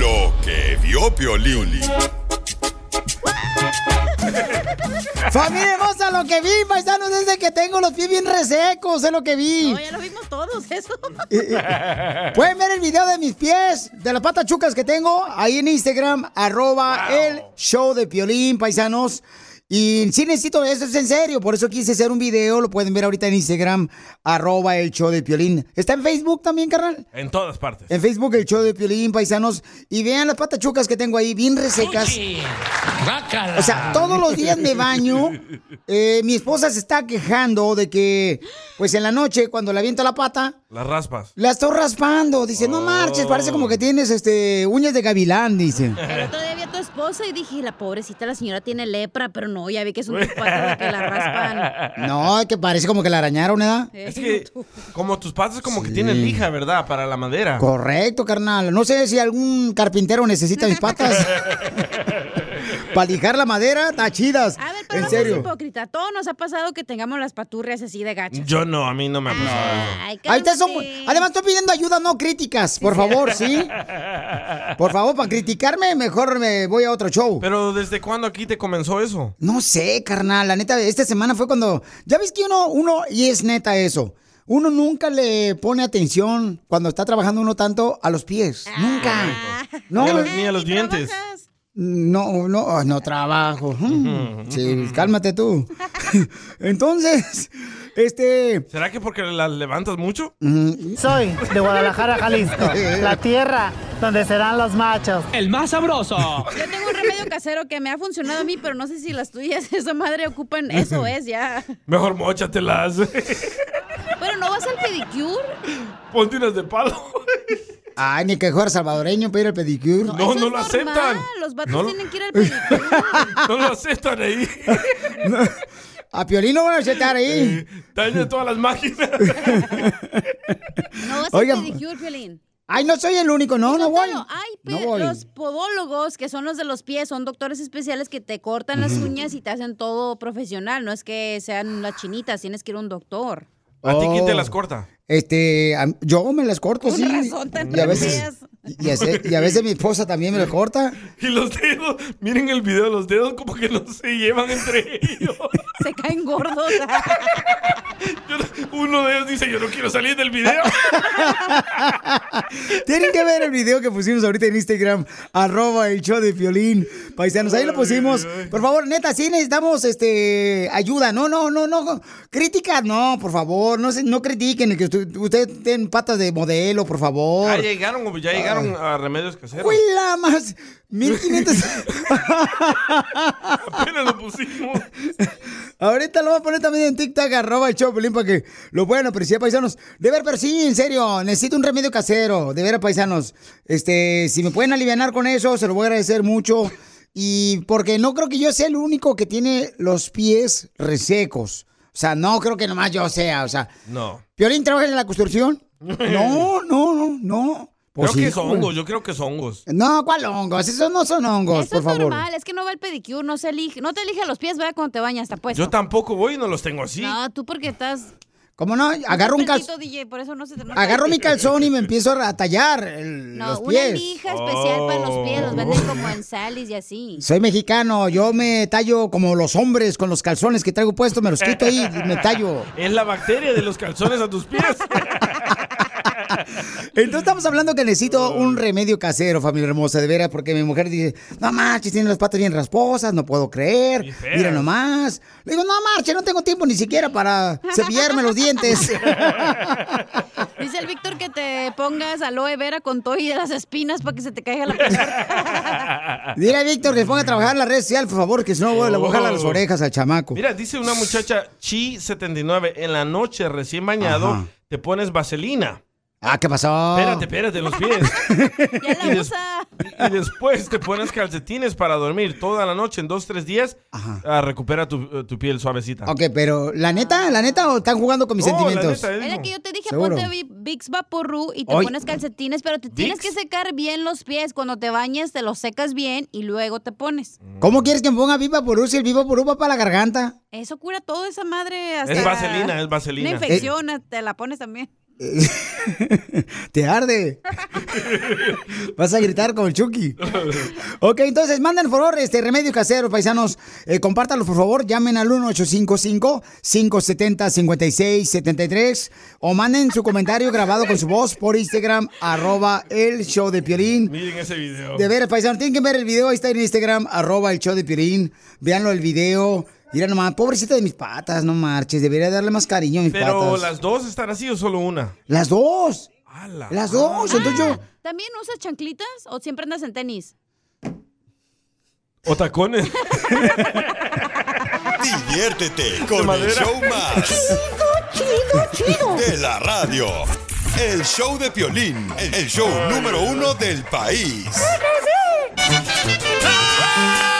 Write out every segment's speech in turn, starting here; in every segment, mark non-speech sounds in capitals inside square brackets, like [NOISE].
Lo que vio Piolín. [LAUGHS] Familia hermosa, lo que vi, paisanos, desde que tengo los pies bien resecos, es lo que vi. No, ya lo vimos todos, eso. [LAUGHS] Pueden ver el video de mis pies, de las patas chucas que tengo, ahí en Instagram, arroba el show de Piolín, paisanos. Y sí necesito eso, es en serio, por eso quise hacer un video, lo pueden ver ahorita en Instagram, arroba el show de Piolín. ¿Está en Facebook también, carnal? En todas partes. En Facebook, el show de Piolín, paisanos. Y vean las patas chucas que tengo ahí, bien resecas. O sea, todos los días me baño. [LAUGHS] Eh, mi esposa se está quejando de que, pues en la noche, cuando le aviento la pata, Las raspas. la estoy raspando. Dice, no marches, parece como que tienes este uñas de gavilán, dice. El otro día vi a tu esposa y dije, la pobrecita, la señora tiene lepra, pero no, ya vi que son tus patas las que la raspan. [LAUGHS] No, que parece como que la arañaron, ¿verdad? Es que como tus patas como que tienen lija, ¿verdad? Para la madera. Correcto, carnal. No sé si algún carpintero necesita mis patas. [LAUGHS] Para lijar la madera, está chidas. A ver, pero en no seas serio. hipócrita. Todo nos ha pasado que tengamos las paturrias así de gachas. Yo no, a mí no me ha pasado Ahí está, son-. Además, estoy pidiendo ayuda, no críticas, por favor, ¿sí? Por favor, para criticarme, mejor me voy a otro show. Pero ¿desde cuándo aquí te comenzó eso? No sé, carnal, la neta, esta semana fue cuando... Ya ves que uno, uno, y es neta eso, uno nunca le pone atención cuando está trabajando uno tanto a los pies. Nunca. No, Ni a los, ni a los dientes. No, no, ah, no trabajo. Mm, Sí, cálmate tú. [LAUGHS] Entonces, este... ¿Será que porque las levantas mucho? Soy de Guadalajara, Jalisco, la tierra donde serán los machos. El más sabroso. Yo tengo un remedio casero que me ha funcionado a mí, pero no sé si las tuyas, [LAUGHS] esa madre, ocupan. Eso es, ya. Mejor mochatelas. Pero no vas al pedicure. Ponte unas de palo. Ay, ni que fuera salvadoreño para ir al pedicure. No, no es lo normal, aceptan. Los vatos No lo- tienen que ir al [LAUGHS] pedicure. No lo aceptan ahí. A Piolín no van a aceptar ahí. Daña todas las máquinas. No vas Oiga. al pedicure, Piolín. Ay, no soy el único, no, no voy. Pe- No voy. los podólogos, que son los de los pies, son doctores especiales que te cortan las uñas y te hacen todo profesional. No es que sean las chinitas, tienes que ir a un doctor. ¿A ti quién te Oh. las corta? Este, a- yo me las corto, Con sí. razón, tan y a veces, y, a veces- y a veces mi esposa también me lo corta. Y los dedos, miren el video, los dedos como que no se llevan entre ellos. [LAUGHS] Se caen gordos. Uno de ellos dice, yo no quiero salir del video. [LAUGHS] Tienen que ver el video que pusimos ahorita en Instagram, arroba el show de violín. Paisanos, ahí lo pusimos. Por favor, neta, sí necesitamos este ayuda. No, no, no, no. Crítica, no, por favor. No se, no critiquen que usted- ustedes tienen patas de modelo, por favor. Ya llegaron, ya llegaron a remedios caseros. Uy, la más. 1500. [LAUGHS] Apenas lo pusimos. Ahorita lo voy a poner también en TikTok, arroba el show, Pelín, para que lo puedan apreciar, paisanos. De ver, pero sí, en serio, necesito un remedio casero, de ver, paisanos. Este, si me pueden aliviar con eso, se lo voy a agradecer mucho. Y porque no creo que yo sea el único que tiene los pies resecos. O sea, no creo que nomás yo sea, o sea. No. ¿Piolín trabaja en la construcción? [LAUGHS] No, no, no, no. Pues creo que sí, son hongos, yo creo que son hongos. No, ¿cuál hongos? Esos no son hongos, Eso por es favor. normal, es que no va el pedicure, no se elige, no te elige los pies, vaya cuando te bañas, está puesto. Yo tampoco voy y no los tengo así. No, tú porque estás... ¿Cómo no? Agarro un calzón. calzón. DJ, por eso no Agarro mi calzón y me [LAUGHS] empiezo a tallar el- No, los una pies. lija especial para los pies, los venden como en Salis y así. Soy mexicano, yo me tallo como los hombres con los calzones que traigo puestos, me los quito ahí y me tallo. [LAUGHS] Es la bacteria de los calzones a tus pies. [LAUGHS] Entonces estamos hablando que necesito un remedio casero, familia hermosa, de veras, porque mi mujer dice, no marches, tiene las patas bien rasposas, no puedo creer, mira nomás. Le digo, no marches, no tengo tiempo ni siquiera para cepillarme los dientes. [LAUGHS] Dice el Víctor que te pongas aloe vera con todo y de las espinas para que se te caiga la piel. [LAUGHS] Dile a Víctor que se ponga a trabajar en la red social, por favor, que si no voy a las orejas al chamaco. Mira, dice una muchacha Chi79, en la noche recién bañado Ajá. te pones vaselina. Ah, ¿qué pasó? Espérate, espérate, los pies. [LAUGHS] Ya Y la des- usa. Y después te pones calcetines para dormir toda la noche, en dos, tres días, Ajá. ah, recupera tu, eh, tu piel suavecita. Ok, pero ¿la neta? ¿La neta o están jugando con mis No, la sentimientos? neta, Es la dijo. que yo te dije, Seguro. ponte Vi- Vicks Vaporru y te pones calcetines, pero te tienes ¿Vicks? que secar bien los pies. Cuando te bañes, te los secas bien y luego te pones. ¿Cómo quieres que me ponga Viva Porú si el Viva Porú va para la garganta? Eso cura toda esa madre. Hasta Es vaselina, es Una vaselina. infección, te la pones también. [LAUGHS] Te arde. Vas a gritar como el Chucky. Ok, entonces manden por favor este remedio casero, paisanos. Eh, por favor. Llamen al 1855-570-5673 o manden su comentario grabado con su voz por Instagram, arroba el show de Piolín. Miren ese video. De veras, paisanos, tienen que ver el video, ahí está en Instagram, arroba el show de Piolín. Véanlo el video. Mira nomás, pobrecita de mis patas, no marches. Debería darle más cariño a mis Pero patas. las dos están así o solo una. Las dos. ¡Hala! Las dos. Entonces yo... ¿También usas chanclitas o siempre andas en tenis? O tacones. [LAUGHS] Diviértete con el show más. Chido, chido, De la radio. El show de Piolín, el show número uno del país. ¡Ay,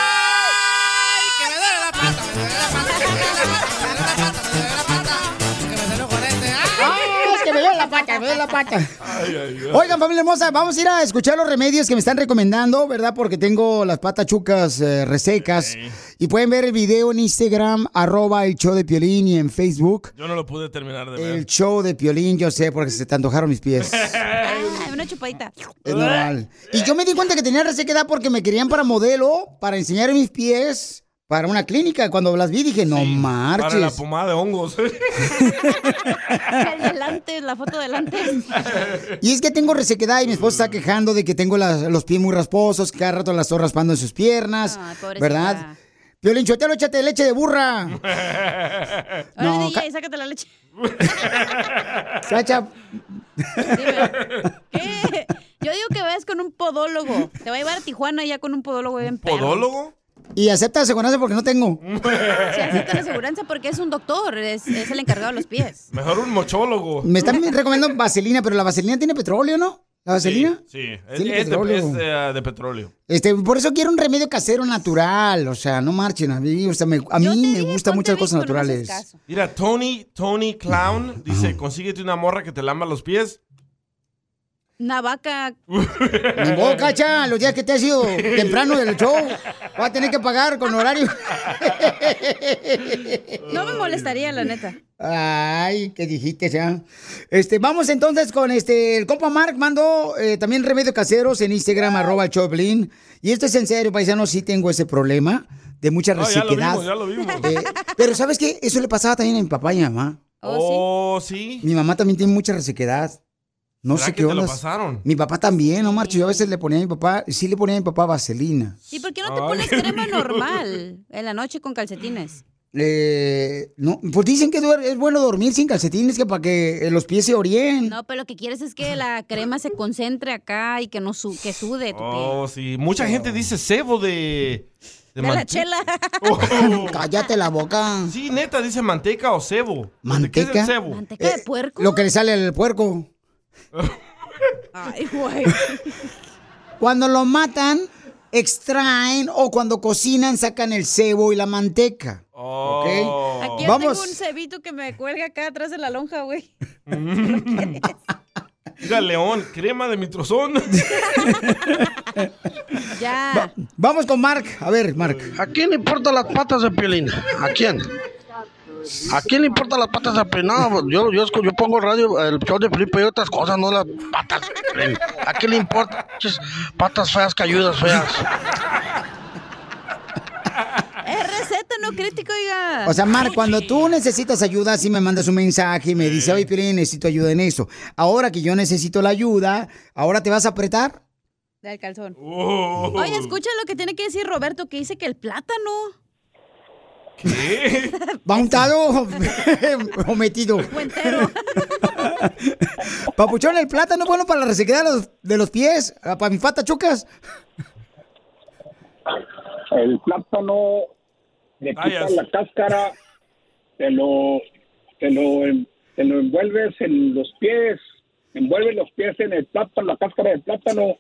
la pata! [LAUGHS] Oigan, familia hermosa, vamos a ir a escuchar los remedios que me están recomendando, ¿verdad? Porque tengo las patas chucas eh, resecas. Y pueden ver el video en Instagram, arroba el show de Piolín y en Facebook. Yo no lo pude terminar de El ver. show de Piolín, yo sé, porque se te antojaron mis pies. [LAUGHS] Ah, una chupadita. Es normal. Y yo me di cuenta que tenía resequedad porque me querían para modelo, para enseñar mis pies, para una clínica. Cuando las vi dije, no Para la marches. pomada de hongos. [LAUGHS] El delante, la foto delante. Y es que tengo resequedad y mi esposa está quejando de que tengo las- los pies muy rasposos, que cada rato las estoy raspando en sus piernas. Pobrecita. ¿Verdad? Piolín, Chotelo, échate leche de burra. No, DJ, ca- sácate la leche. ¿Qué? Yo digo que vayas con un podólogo. Te va a llevar a Tijuana ya con un podólogo bien perro. ¿Podólogo? Y acepta aseguranza porque no tengo. [LAUGHS] Sí, acepta la aseguranza porque es un doctor, es, es el encargado de los pies. Mejor un mochólogo. Me están recomendando vaselina, pero la vaselina tiene petróleo, ¿no? ¿La vaselina? Sí, es, Tiene es de, petróleo. es de, de petróleo. Este, por eso quiero un remedio casero natural. O sea, no marchen. A mí, o sea, me, a mí me gustan muchas cosas no naturales. Mira, Tony, Tony Clown dice, consíguete una morra que te lamba los pies. Una vaca. Ni modo, cacha, los días que te has ido temprano del show, va a tener que pagar con horario. No me molestaría, la neta. Ay, ¿qué dijiste ya? Este, vamos entonces con este, el compa Mark mandó eh, también remedios caseros en Instagram, arroba Choplin. Y esto es en serio, paisano, sí tengo ese problema de mucha Ah, ya lo resequedad. vimos, ya lo vimos. Eh, pero ¿sabes qué? Eso le pasaba también a mi papá y a mi mamá. Oh, Oh, sí. Mi mamá también tiene mucha resequedad. No ¿Será sé qué te lo onda. pasaron? Mi papá también, no marcho. Yo a veces le ponía a mi papá, sí le ponía a mi papá vaselina. sí. ¿Y por qué no te Ay. pones crema [LAUGHS] normal en la noche con calcetines? Eh, no, pues dicen que es bueno dormir sin calcetines que para que eh, los pies se orien. No, pero lo que quieres es que la crema se concentre acá y que no su que sude tu piel. Oh, sí. Mucha gente dice cebo de... De la chela. Oh. [LAUGHS] Cállate la boca. Sí, neta, dice manteca o cebo. ¿De qué es el ¿Manteca? cebo? ¿Manteca de puerco? Eh, Lo que le sale al puerco. Ay, güey. Cuando lo matan, extraen o cuando cocinan sacan el cebo y la manteca. Oh. Aquí yo Vamos. tengo un cebito que me cuelga acá atrás de la lonja, güey. Mira, León, crema de mitrozón. [LAUGHS] Ya. Vamos con Mark. A ver, Mark. ¿A quién le importan las patas de Piolín? ¿A quién? ¿A quién le importan las patas Piolín? No, yo, yo, yo pongo radio, el show de Felipe y otras cosas, no las patas. ¿A quién le importan? Chis, Patas feas, cayudas feas. Es receta, no crítico, oiga. O sea, Mar, cuando tú necesitas ayuda, sí me mandas un mensaje y me dice, oye, Piolín, necesito ayuda en eso. Ahora que yo necesito la ayuda, ¿ahora te vas a apretar? Del calzón. Oh. Oye, escucha lo que tiene que decir Roberto, que dice que el plátano. ¿Qué? ¿Va untado o [LAUGHS] metido? [LAUGHS] Papuchón, el plátano es bueno para la resequedad de los, de los pies, ah, para mi fata chucas. El plátano le quitas la cáscara, te lo, te lo, en- te lo envuelves en los pies, envuelves los pies en el plátano, la cáscara del plátano,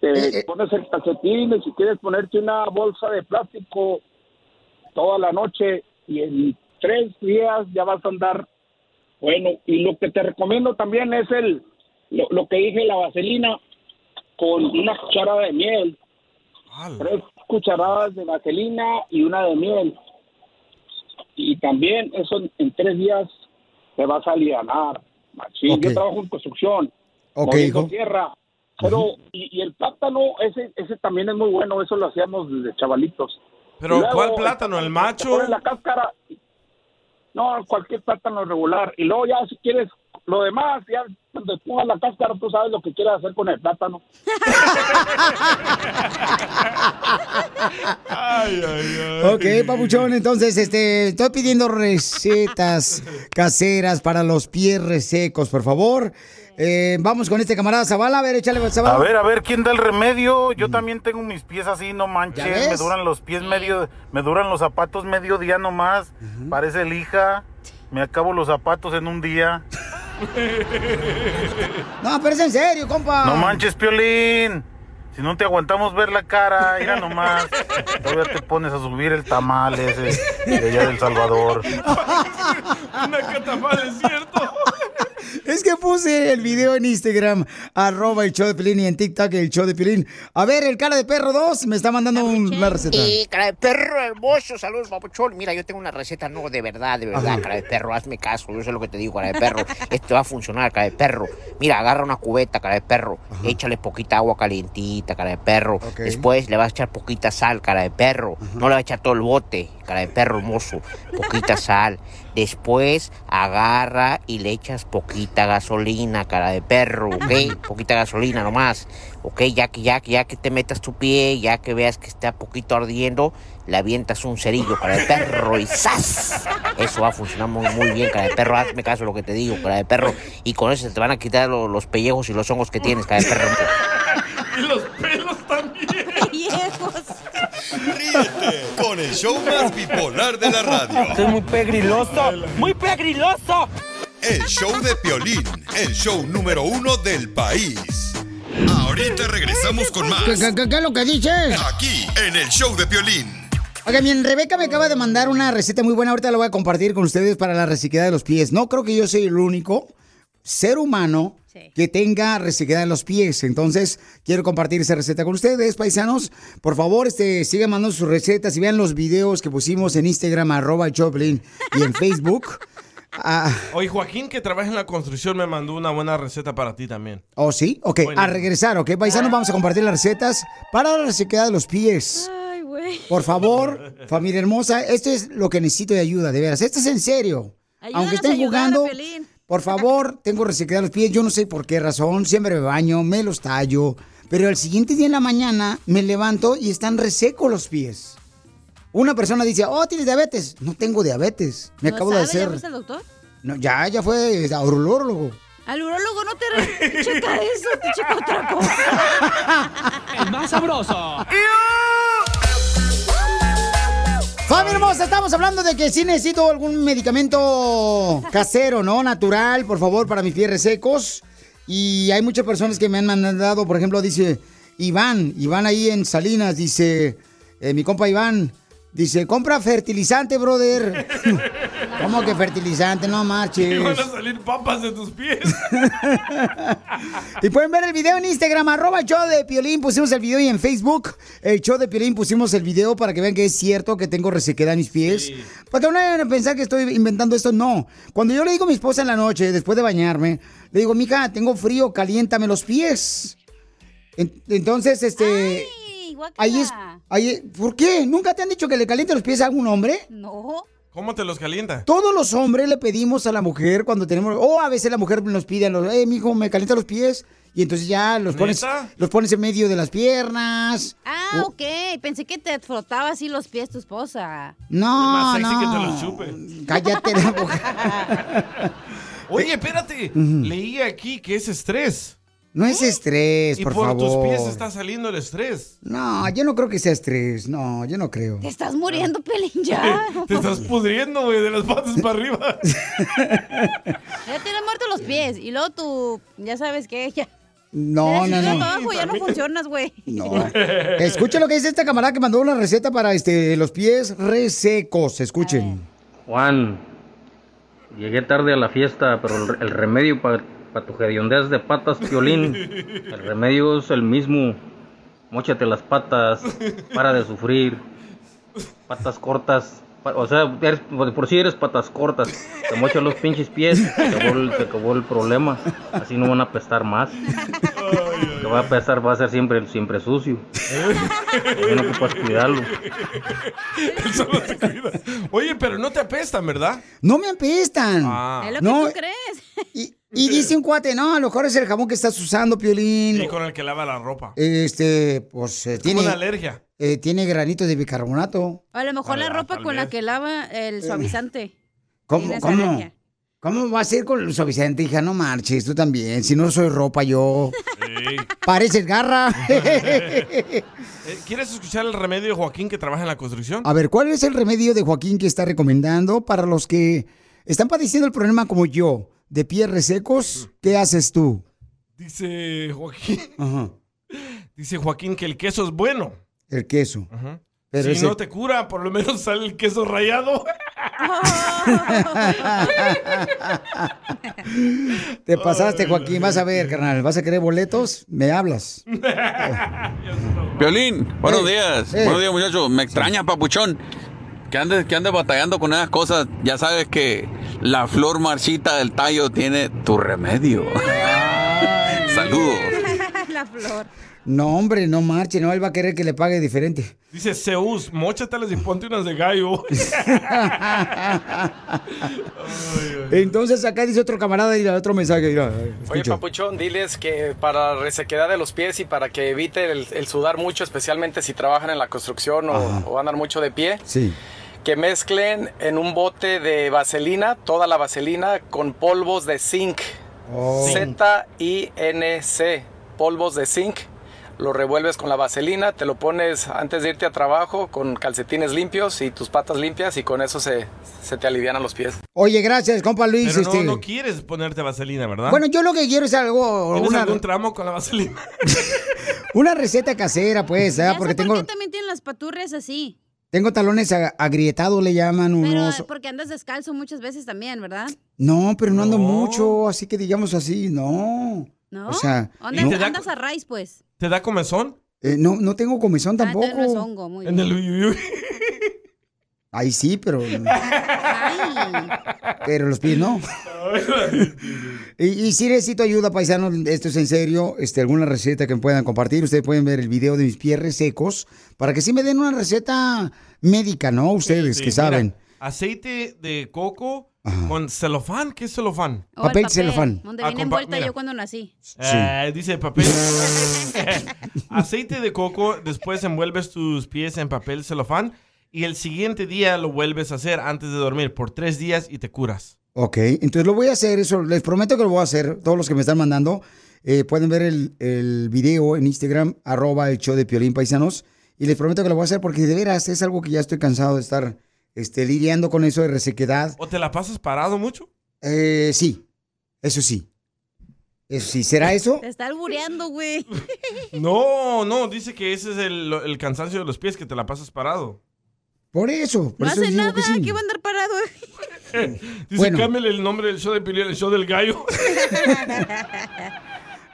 te pones el calcetín y si quieres ponerte una bolsa de plástico toda la noche y en tres días ya vas a andar bueno. Y lo que te recomiendo también es el, lo, lo que dije, la vaselina con una cucharada de miel tres cucharadas de vaselina y una de miel. Y también eso en, tres días te vas a alivianar. machín. Ok. Yo trabajo en construcción, Ok, hijo. tierra. Pero, y, y el plátano, ese, ese también es muy bueno, eso lo hacíamos desde chavalitos. Pero, luego, ¿cuál plátano? ¿El macho? pones la cáscara. No, cualquier plátano regular. Y luego ya si quieres lo demás, ya cuando pongas la cáscara, tú sabes lo que quieres hacer con el plátano. Ay, ay, ay. Ok, papuchón, entonces este, estoy pidiendo recetas [LAUGHS] caseras para los pies resecos, por favor. Eh, vamos con este camarada Zavala, a ver, échale Zavala. A ver, a ver, ¿quién da el remedio? Yo también tengo mis pies así, no ¿Ya manches. Me duran los pies medio, me duran los zapatos medio día nomás. Parece lija. Me acabo los zapatos en un día. [LAUGHS] No, pero es en serio, compa. No manches, Piolín. Si no te aguantamos ver la cara, mira nomás. [LAUGHS] Todavía te pones a subir el tamal ese de allá del Salvador. [LAUGHS] Una catamal, es cierto. Es que puse el video en Instagram, arroba el show de Pilín y en TikTok el show de Pilín. A ver, el cara de perro 2 me está mandando un- una receta. Y cara de perro hermoso, saludos papuchón. Mira, yo tengo una receta, no, de verdad, de verdad, Ajá. cara de perro, hazme caso, yo sé lo que te digo, cara de perro. [LAUGHS] Esto va a funcionar, cara de perro. Mira, agarra una cubeta, cara de perro, échale poquita agua calientita, cara de perro. Después le vas a echar poquita sal, cara de perro. No le vas a echar todo el bote, cara de perro hermoso. Poquita sal. Después agarra y le echas poquita gasolina, cara de perro, ¿ok? [LAUGHS] Poquita gasolina nomás. Ok, ya que, ya que, ya que te metas tu pie, ya que veas que está poquito ardiendo, le avientas un cerillo, cara de perro, y ¡zas! Eso va a funcionar muy, muy bien, cara de perro. Hazme caso de lo que te digo, cara de perro. Y con eso se te van a quitar lo- los pellejos y los hongos que tienes, cara de perro. [LAUGHS] Y los pelos también. [LAUGHS] Viejos. Ríete con el show más bipolar de la radio. Esto es muy pegriloso, muy pegriloso. El show de Piolín, el show número uno del país. Ahorita regresamos con más. ¿Qué, qué- qué- qué es lo que dices? Aquí, en el show de Piolín. Oiga, bien, Rebeca me acaba de mandar una receta muy buena. Ahorita la voy a compartir con ustedes para la resequedad de los pies. No creo que yo soy el único ser humano que tenga resequedad en los pies. Entonces, quiero compartir esa receta con ustedes, paisanos. Por favor, este, sigan mandando sus recetas y vean los videos que pusimos en Instagram, arroba Choplin, y en Facebook. [LAUGHS] Ah, Oye, Joaquín, que trabaja en la construcción, me mandó una buena receta para ti también. ¿Oh, sí? Ok, Bueno. a regresar, ¿ok? Paisanos, vamos a compartir las recetas para la resequedad de los pies. Ay, güey. Por favor, [LAUGHS] familia hermosa, esto es lo que necesito de ayuda, de veras. Esto es en serio. Ayúdanos Aunque estén a jugando. Por favor, tengo resequedad de los pies. Yo no sé por qué razón. Siempre me baño, me los tallo. Pero el siguiente día en la mañana me levanto y están resecos los pies. Una persona dice, oh, tienes diabetes. No tengo diabetes. Me ¿No acabo de sabe? ¿Ya hacer. fuiste al doctor? No, ya, ya fue a urolólogo. Al urólogo no te [LAUGHS] checa eso, te checa otra cosa. [LAUGHS] El más sabroso. Familia hermosa, estamos hablando de que si necesito algún medicamento casero, ¿no? Natural, por favor, para mis pies resecos. Y hay muchas personas que me han mandado, por ejemplo, dice Iván, Iván ahí en Salinas, dice, eh, mi compa Iván, dice, compra fertilizante, brother. [LAUGHS] ¿Cómo que fertilizante? No Y marches. [LAUGHS] van a salir papas de tus pies. [LAUGHS] Y pueden ver el video en Instagram, arroba el show de Piolín, pusimos el video y en Facebook, el show de Piolín, pusimos el video para que vean que es cierto que tengo resequedad en mis pies. Para que no vayan a pensar que estoy inventando esto, no. Cuando yo le digo a mi esposa en la noche, después de bañarme, le digo, mija, tengo frío, caliéntame los pies. En- Entonces, este... ahí es, ahí, ¿por qué? ¿Nunca te han dicho que le caliente los pies a algún hombre? No. ¿Cómo te los calienta? Todos los hombres le pedimos a la mujer cuando tenemos, o a veces la mujer nos pide, a los, eh, mijo, me calienta los pies. Y entonces ya los pones, ¿Neta? los pones en medio de las piernas. Ah, ok. Pensé que te frotaba así los pies tu esposa. No, Es más sexy no. que te los chupe. Cállate la [LAUGHS] boca. Oye, espérate. Leí aquí que es estrés. No es estrés, y por, por favor. tus pies está saliendo el estrés. No, yo no creo que sea estrés. No, yo no creo. Te estás muriendo, Pelín, ya. [LAUGHS] Te estás pudriendo, güey, de las patas para arriba. [LAUGHS] Ya tienes muerto los pies. Y luego tú, ya sabes que ya. No, no, no. abajo ya no funcionas, güey. No. [LAUGHS] Escucha lo que dice esta camarada que mandó una receta para este los pies resecos. Escuchen. Juan, llegué tarde a la fiesta, pero el remedio para tu hediondez de patas, Piolín, [LAUGHS] el remedio es el mismo. Móchate las patas, para de sufrir. Patas cortas, o sea, eres- de por sí eres patas cortas. Te mochas los pinches pies, se acabó, el, se acabó el problema. Así no van a apestar más. Lo que va a apestar va a ser siempre, siempre sucio. Así no ocupas cuidarlo. Él solo se cuida. Oye, pero no te apestan, ¿verdad? No me apestan. Ah. Es lo que No, tú crees. Y dice un cuate, no, a lo mejor es el jabón que estás usando, Piolín. Sí, con el que lava la ropa. Este, pues eh, tiene. una alergia. eh, tiene granitos de bicarbonato. A lo mejor la ropa con la que lava el suavizante. ¿Cómo? ¿Cómo? alergia. ¿Cómo va a ser con el suavizante, hija? No marches, tú también. Si no soy ropa yo. Pareces garra. [LAUGHS] [LAUGHS] Eh, ¿Quieres escuchar el remedio de Joaquín que trabaja en la construcción? A ver, ¿cuál es el remedio de Joaquín que está recomendando para los que están padeciendo el problema como yo, de pies resecos? ¿Qué haces tú? Dice Joaquín. Ajá. [LAUGHS] Dice Joaquín que el queso es bueno. El queso. Pero si ese- no te cura, por lo menos sale el queso rayado. [LAUGHS] Te pasaste, Joaquín. Vas a ver, carnal. ¿Vas a querer boletos? Me hablas. [LAUGHS] Violín, buenos Eh, días. eh. Buenos días, muchachos. Me extraña, papuchón. Que andes, que andes batallando con esas cosas. Ya sabes que la flor marchita del tallo tiene tu remedio. [LAUGHS] Saludos. [LAUGHS] la flor. No, hombre, no marche. No, él va a querer que le pague diferente. Dice Zeus, mochatelas y ponte unas de gallo. [LAUGHS] Entonces acá dice otro camarada y otro mensaje. Mira, Oye. Papuchón, diles que para la resequedad de los pies y para que evite el, el sudar mucho, especialmente si trabajan en la construcción o, o andan mucho de pie, Sí. Que mezclen en un bote de vaselina, toda la vaselina, con polvos de zinc. Oh. Z-I-N-C, polvos de zinc. Lo revuelves con la vaselina, te lo pones antes de irte a trabajo con calcetines limpios y tus patas limpias y con eso se, se te alivianan los pies. Oye, gracias, compa Luis. Pero no, este... no quieres ponerte vaselina, ¿verdad? Bueno, yo lo que quiero es algo. ¿Tienes Una, algún tramo con la vaselina? [LAUGHS] una receta casera, pues. Ya porque por tengo, qué también tienen las paturrias así. Tengo talones agrietados, le llaman Pero unos. porque andas descalzo muchas veces también, ¿verdad? No, pero no ando mucho, así que digamos así, no. ¿No? O sea, ¿Dónde no, andas a raíz, pues? ¿Te da comezón? eh, no, no tengo comezón Ah, tampoco. no es hongo, muy En bien. el uyuyuy. Ahí sí, pero. [LAUGHS] pero los pies no. Y, y sí necesito ayuda, paisanos. Esto es en serio. Este, alguna receta que me puedan compartir. Ustedes pueden ver el video de mis pies resecos para que sí me den una receta médica, ¿no? Ustedes Sí, que mira, saben. aceite de coco con celofán. ¿Qué es celofán? O el Papel celofán. Donde Ah, viene pa- envuelta mira. yo cuando nací. Eh, dice papel. [LAUGHS] [LAUGHS] Aceite de coco, después envuelves tus pies en papel celofán y el siguiente día lo vuelves a hacer antes de dormir por tres días y te curas. Ok, entonces lo voy a hacer, eso les prometo que lo voy a hacer. Todos los que me están mandando eh, pueden ver el, el video en Instagram, arroba el show de Piolín Paisanos. Y les prometo que lo voy a hacer porque de veras es algo que ya estoy cansado de estar este, lidiando con eso de resequedad. ¿O te la pasas parado mucho? Eh, sí, eso sí. Eso sí, ¿será eso? Te está albureando, güey. [LAUGHS] No, no, dice que ese es el, el cansancio de los pies, que te la pasas parado. Por eso, por No eso hace nada, que sí. ¿qué va a andar parado? [LAUGHS] Dice, Bueno. cámbiale el nombre del show de Piolín, el show del gallo. [LAUGHS]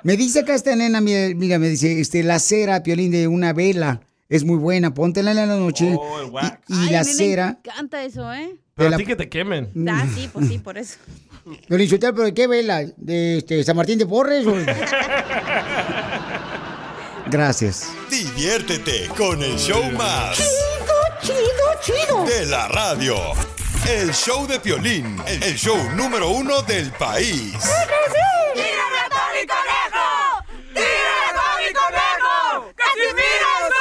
Me dice acá esta nena, mira, mira, me dice, este, la cera, Piolín, de una vela, es muy buena, póntela en la noche. Oh, el wax. y Ay, la cera, Me encanta eso, ¿eh? Pero a ti que te quemen. Ah, sí, pues sí, por eso. [LAUGHS] Piolín Sotelo, ¿pero de qué vela? ¿De este, San Martín de Porres? o- Gracias. Diviértete con el show más. Chido. De la radio. El show de Piolín. El show número uno del país. ¡Tírame a Tony Conejo! ¡Tírame a Tony Conejo! ¡Casimiro es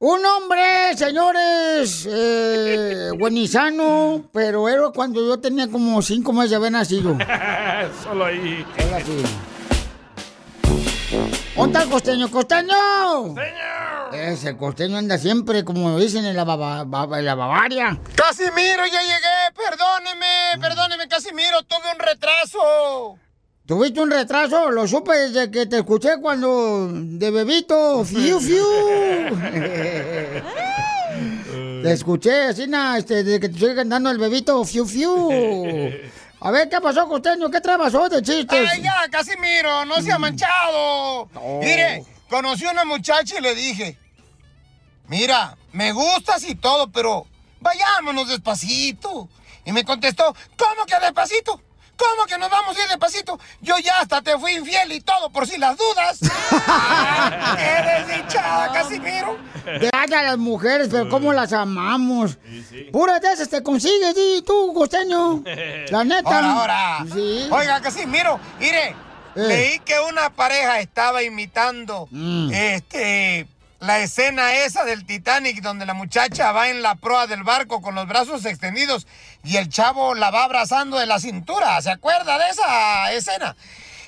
un... Un hombre, señores, eh, [LAUGHS] buenizano, pero era cuando yo tenía como cinco meses de haber nacido. [LAUGHS] Solo ahí. Solo así. ¿Dónde está el costeño? ¡Costeño! Ese costeño anda siempre, como dicen, en la, baba- baba- en la Bavaria. Casimiro, ya llegué, perdóneme, perdóneme, Casimiro, tuve un retraso. ¿Tuviste un retraso? Lo supe desde que te escuché cuando de bebito. Fiu, fiu. [LAUGHS] te escuché, así, este, desde que te estoy cantando el bebito. Fiu, fiu. A ver, ¿qué pasó, costeño? ¿Qué trabajó de chistes? Ay, ya, Casimiro, no se ha manchado. Mire, conocí a una muchacha y le dije, mira, me gustas y todo, pero vayámonos despacito. Y me contestó, ¿cómo que despacito? ¿Cómo que nos vamos a ir despacito? Yo ya hasta te fui infiel y todo, por si las dudas. [LAUGHS] [LAUGHS] ¡Qué desdichada, Casimiro! A las mujeres, pero cómo las amamos. Puras de esas te consigues, di tú, costeño. La neta. Ahora, ahora. Sí. Oiga, Casimiro, mire, leí que una pareja estaba imitando este la escena esa del Titanic donde la muchacha va en la proa del barco con los brazos extendidos y el chavo la va abrazando de la cintura. ¿Se acuerda de esa escena?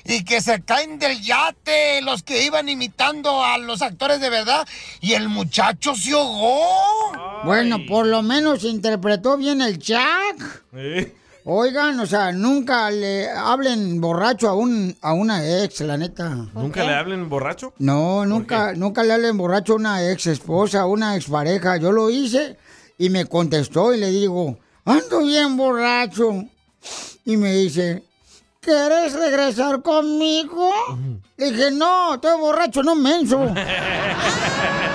Y que se caen del yate los que iban imitando a los actores de verdad y el muchacho se ahogó. Bueno, por lo menos interpretó bien el Jack. Oigan, o sea, nunca le hablen borracho a un a una ex, la neta. ¿Nunca le hablen borracho? No, nunca, nunca le hablen borracho a una ex esposa, a una ex pareja. Yo lo hice y me contestó y le digo, ando bien borracho. Y me dice, ¿quieres regresar conmigo? Le dije, no, estoy borracho, no menso. [LAUGHS]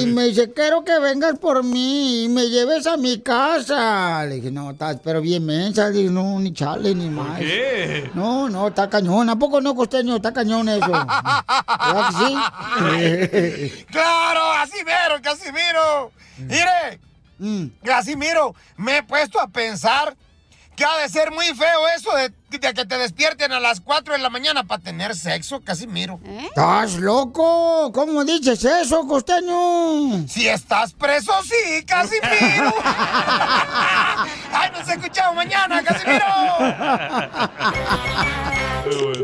Y me dice, quiero que vengas por mí y me lleves a mi casa. Le dije, no, estás pero bien mensa. Le dije, no, ni chale, ni más. qué? No, no, está cañón. ¿A poco no, costeño? Está cañón eso. [LAUGHS] ¿Verdad que sí? [LAUGHS] ¡Claro, Casimiro, Casimiro! Mire, Mm. Casimiro, me he puesto a pensar que ha de ser muy feo eso de, de que te despierten a las 4 de la mañana para tener sexo, Casimiro. ¿Estás loco? ¿Cómo dices eso, costeño? Si estás preso, sí, Casimiro. [LAUGHS] ¡Ay, nos escuchamos mañana, Casimiro! [LAUGHS]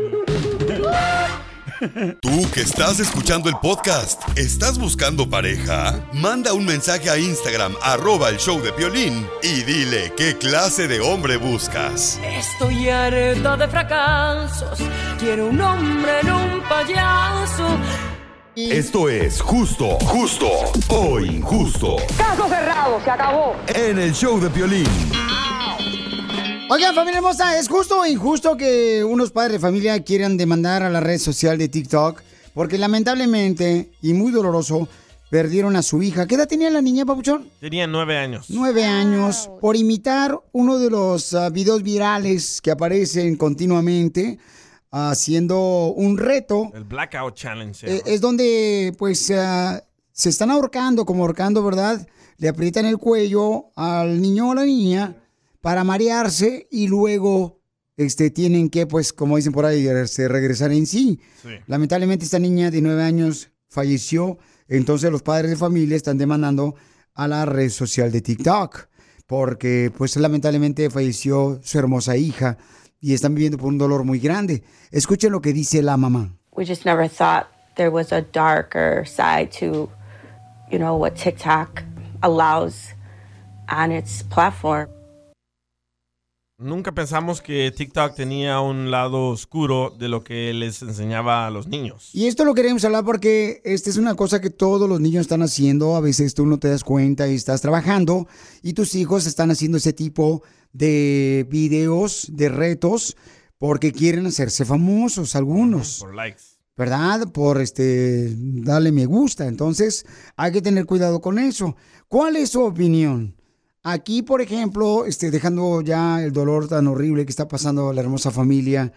[LAUGHS] Tú que estás escuchando el podcast, ¿estás buscando pareja? Manda un mensaje a Instagram, arroba el show de Piolín, y dile qué clase de hombre buscas. Estoy harta de fracasos. Quiero un hombre en un payaso. Esto es justo, justo o injusto. Caso cerrado, se acabó. En el show de Piolín. Oigan, familia hermosa, ¿es justo o injusto que unos padres de familia quieran demandar a la red social de TikTok? Porque lamentablemente, y muy doloroso, perdieron a su hija. ¿Qué edad tenía la niña, Papuchón? Tenía nueve años. Nueve años por imitar uno de los ah, videos virales que aparecen continuamente haciendo un reto. El Blackout Challenge. Eh, es donde pues ah, se están ahorcando, como ahorcando, ¿verdad? Le aprietan el cuello al niño o a la niña para marearse y luego este, tienen que, pues, como dicen por ahí, regresar en sí. Lamentablemente esta niña de nueve años falleció, entonces los padres de familia están demandando a la red social de TikTok, porque pues lamentablemente falleció su hermosa hija y están viviendo por un dolor muy grande. Escuchen lo que dice la mamá. we just never thought there was a darker side to, you know, what TikTok allows on its platform. Nunca pensamos que TikTok tenía un lado oscuro de lo que les enseñaba a los niños. Y esto lo queremos hablar porque esta es una cosa que todos los niños están haciendo. A veces tú no te das cuenta y estás trabajando y tus hijos están haciendo ese tipo de videos, de retos, porque quieren hacerse famosos algunos. Por likes. ¿Verdad? Por este darle me gusta. Entonces, hay que tener cuidado con eso. ¿Cuál es su opinión? Aquí, por ejemplo, este, dejando ya el dolor tan horrible que está pasando la hermosa familia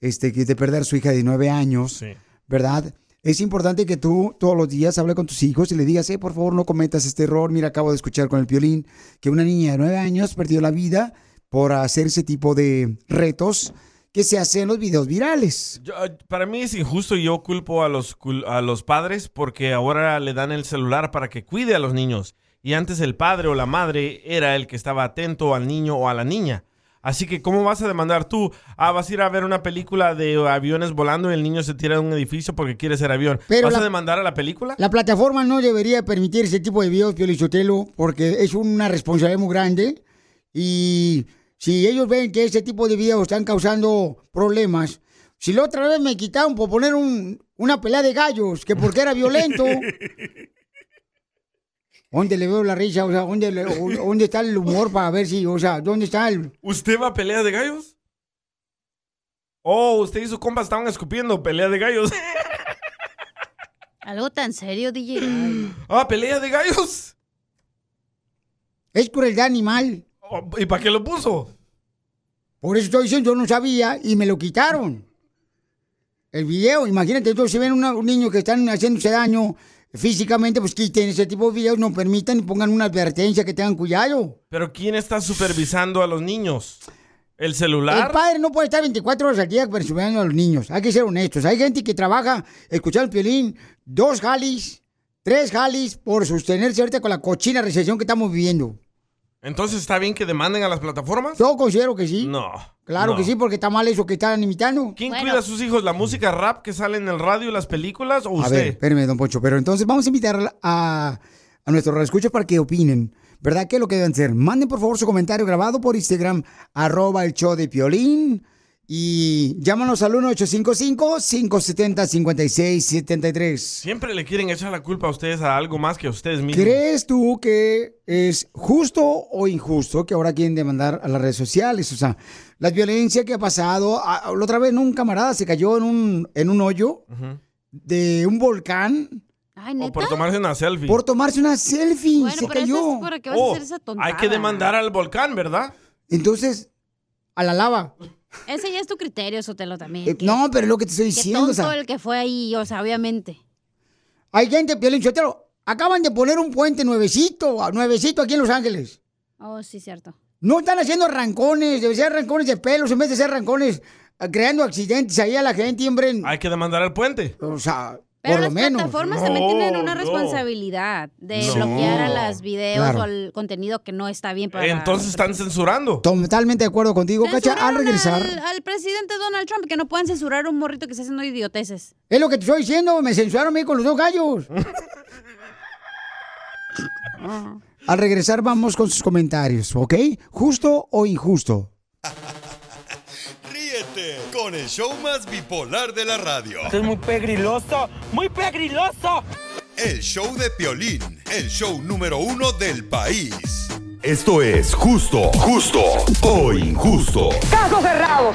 este, que de perder a su hija de nueve años, ¿verdad? Es importante que tú todos los días hables con tus hijos y le digas, eh, por favor, no cometas este error. Mira, acabo de escuchar con el violín que una niña de nueve años perdió la vida por hacer ese tipo de retos que se hacen en los videos virales. Yo, eh, para mí es injusto y yo culpo a los, a los padres porque ahora le dan el celular para que cuide a los niños. Y antes el padre o la madre era el que estaba atento al niño o a la niña. Así que, ¿cómo vas a demandar tú? Ah, vas a ir a ver una película de aviones volando y el niño se tira de un edificio porque quiere ser avión. Pero ¿Vas la- a demandar a la película? La plataforma no debería permitir ese tipo de videos, Piolichotelo, porque es una responsabilidad muy grande. Y si ellos ven que ese tipo de videos están causando problemas, si la otra vez me quitaron por poner un- una pelea de gallos, que porque era violento, [LAUGHS] ¿dónde le veo la risa? O sea, ¿dónde, le- o- [LAUGHS] ¿dónde está el humor para ver si, o sea, ¿dónde está el... ¿Usted va a pelea de gallos? Oh, usted y su compa estaban escupiendo pelea de gallos. [LAUGHS] Algo tan serio, DJ. ah, pelea de gallos. Es crueldad animal. Oh, ¿Y para qué lo puso? Por eso estoy diciendo, yo no sabía y me lo quitaron. El video, imagínate, entonces si ven una- un niño que están haciéndose daño físicamente, pues quiten ese tipo de videos, no permitan y pongan una advertencia que tengan cuidado. Pero ¿quién está supervisando a los niños? ¿El El celular? padre no puede estar 24 horas al día supervisando a los niños. Hay que ser honestos. Hay gente que trabaja escuchando el violín, dos jalis, tres jalis, por sostenerse ahorita con la cochina recesión que estamos viviendo. Entonces, ¿está bien que demanden a las plataformas? Yo considero que sí. No. Claro no. que sí, porque está mal eso que están imitando. ¿Quién cuida a sus hijos? ¿La música rap que sale en el radio y las películas o A usted? ver, espérame, don Poncho. Pero entonces vamos a invitar a, a nuestros escuchas para que opinen. ¿Verdad? ¿Qué es lo que deben hacer? Manden por favor su comentario grabado por Instagram, arroba el show de Piolín. Y llámanos al 1-855-570-5673. Siempre le quieren echar la culpa a ustedes a algo más que a ustedes mismos. ¿Crees tú que es justo o injusto que ahora quieren demandar a las redes sociales? O sea, la violencia que ha pasado. a- a- La otra vez un camarada se cayó en un, en un hoyo Ujú. de un volcán Ay, O por tomarse una selfie. por tomarse una selfie. Bueno, se pero eso cayó. es para que vas a Oh, hacer esa tontada. hay que demandar al volcán, ¿verdad? Entonces, a la lava. Ese ya es tu criterio, Sotelo, también. Eh, que- no, pero es lo que te estoy diciendo. tonto o sea, el que fue ahí, o sea, obviamente. hay gente, Piolín Sotelo, acaban de poner un puente nuevecito, nuevecito aquí en Los Ángeles. Oh, sí, cierto. No están haciendo rancones, debe ser rancones de pelos en vez de ser rancones ah, creando accidentes ahí a la gente, hombre. Hay que demandar al puente. O sea, Pero por lo las menos. plataformas No, también tienen una no. responsabilidad de No. bloquear a las videos Claro. o al contenido que no está bien para... Entonces están censurando. Totalmente de acuerdo contigo, Cacha. Al regresar. Al, al presidente Donald Trump que no pueden censurar a un morrito que está haciendo idioteces. Es lo que te estoy diciendo, me censuraron a mí con los dos gallos. [LAUGHS] Al regresar vamos con sus comentarios, ¿ok? ¿Justo o injusto? Con el show más bipolar de la radio. Esto es muy pegriloso, muy pegriloso. El show de Piolín, el show número uno del país. Esto es justo, justo o injusto. Caso cerrado,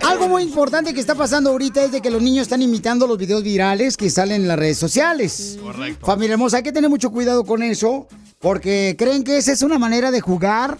algo muy importante que está pasando ahorita es de que los niños están imitando los videos virales que salen en las redes sociales. Correcto. Familia hermosa, hay que tener mucho cuidado con eso, porque creen que esa es una manera de jugar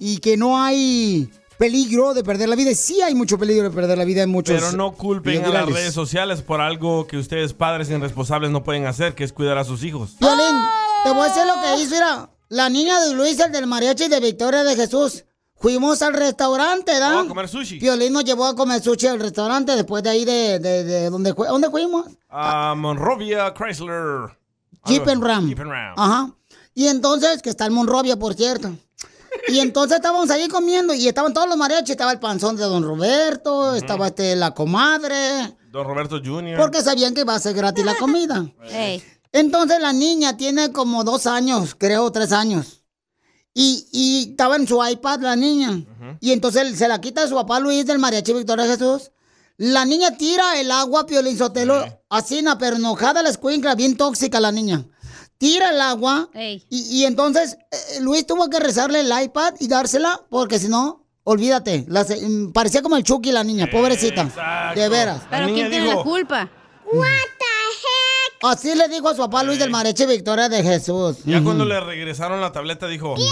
y que no hay peligro de perder la vida. Sí hay mucho peligro de perder la vida en muchos Pero no culpen a las redes sociales por algo que ustedes padres irresponsables no pueden hacer, que es cuidar a sus hijos. Violín, te voy a decir lo que hizo, mira. La niña de Luis, el del mariachi de Victoria de Jesús. Fuimos al restaurante, ¿da? Oh, a comer sushi. Violín nos llevó a comer sushi al restaurante después de ahí de, de, de donde, ¿dónde fuimos? A Monrovia Chrysler. Jeep and Ram. Jeep and Ram. Ajá. Y entonces, que está en Monrovia, por cierto. Y entonces estábamos ahí comiendo y estaban todos los mariachis. Estaba el panzón de Don Roberto, estaba este, la comadre, Don Roberto Jr. porque sabían que iba a ser gratis la comida. [LAUGHS] Entonces la niña tiene como dos años, creo, tres años. Y, y estaba en su iPad la niña. Y entonces se la quita a su papá Luis del Mariachi Victoria Jesús. La niña tira el agua, Piolín Sotelo, así, na, pero enojada la escuincla, bien tóxica la niña. Tira el agua y, y entonces eh, Luis tuvo que rezarle el iPad y dársela porque si no, olvídate. la se- mm, parecía como el Chucky la niña, pobrecita. Exacto. De veras. Pero ¿quién tiene dijo- la culpa? Así le dijo a su papá Luis del Mariachi Victoria de Jesús. Ya cuando le regresaron la tableta dijo... [LAUGHS]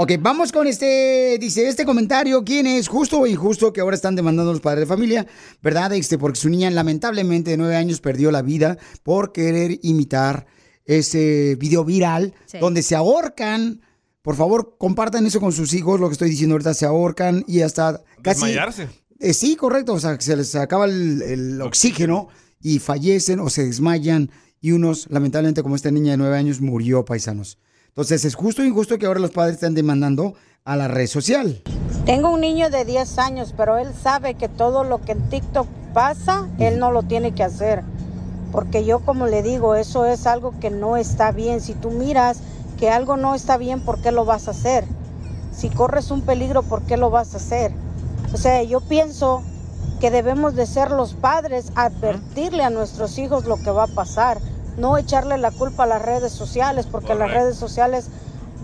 Ok, vamos con este, dice este comentario, ¿quién es justo o injusto que ahora están demandando los padres de familia? ¿Verdad? Este, porque su niña lamentablemente de nueve años perdió la vida por querer imitar ese video viral Sí. donde se ahorcan. Por favor, compartan eso con sus hijos, lo que estoy diciendo ahorita, se ahorcan y hasta casi... Desmayarse. Eh, sí, correcto, o sea, se les acaba el, el oxígeno y fallecen o se desmayan y unos, lamentablemente, como esta niña de nueve años, murió, paisanos. Entonces, es justo o injusto que ahora los padres estén demandando a la red social. Tengo un niño de 10 años, pero él sabe que todo lo que en TikTok pasa, él no lo tiene que hacer. Porque yo como le digo, eso es algo que no está bien. Si tú miras que algo no está bien, ¿por qué lo vas a hacer? Si corres un peligro, ¿por qué lo vas a hacer? O sea, yo pienso que debemos de ser los padres, advertirle a nuestros hijos lo que va a pasar, no echarle la culpa a las redes sociales, porque en las redes sociales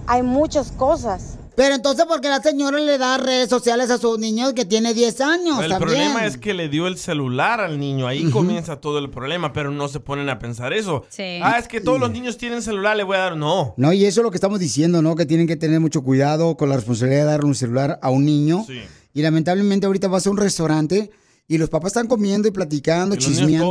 hay muchas cosas. Pero entonces, ¿por qué la señora le da redes sociales a su niño que tiene 10 años El también? problema es que le dio el celular al niño, ahí comienza todo el problema, pero no se ponen a pensar eso. Sí. Ah, es que todos los niños tienen celular, le voy a dar. No. No, y eso es lo que estamos diciendo, ¿no? Que tienen que tener mucho cuidado con la responsabilidad de darle un celular a un niño. Y lamentablemente ahorita vas a un restaurante y los papás están comiendo y platicando, Y los chismeando.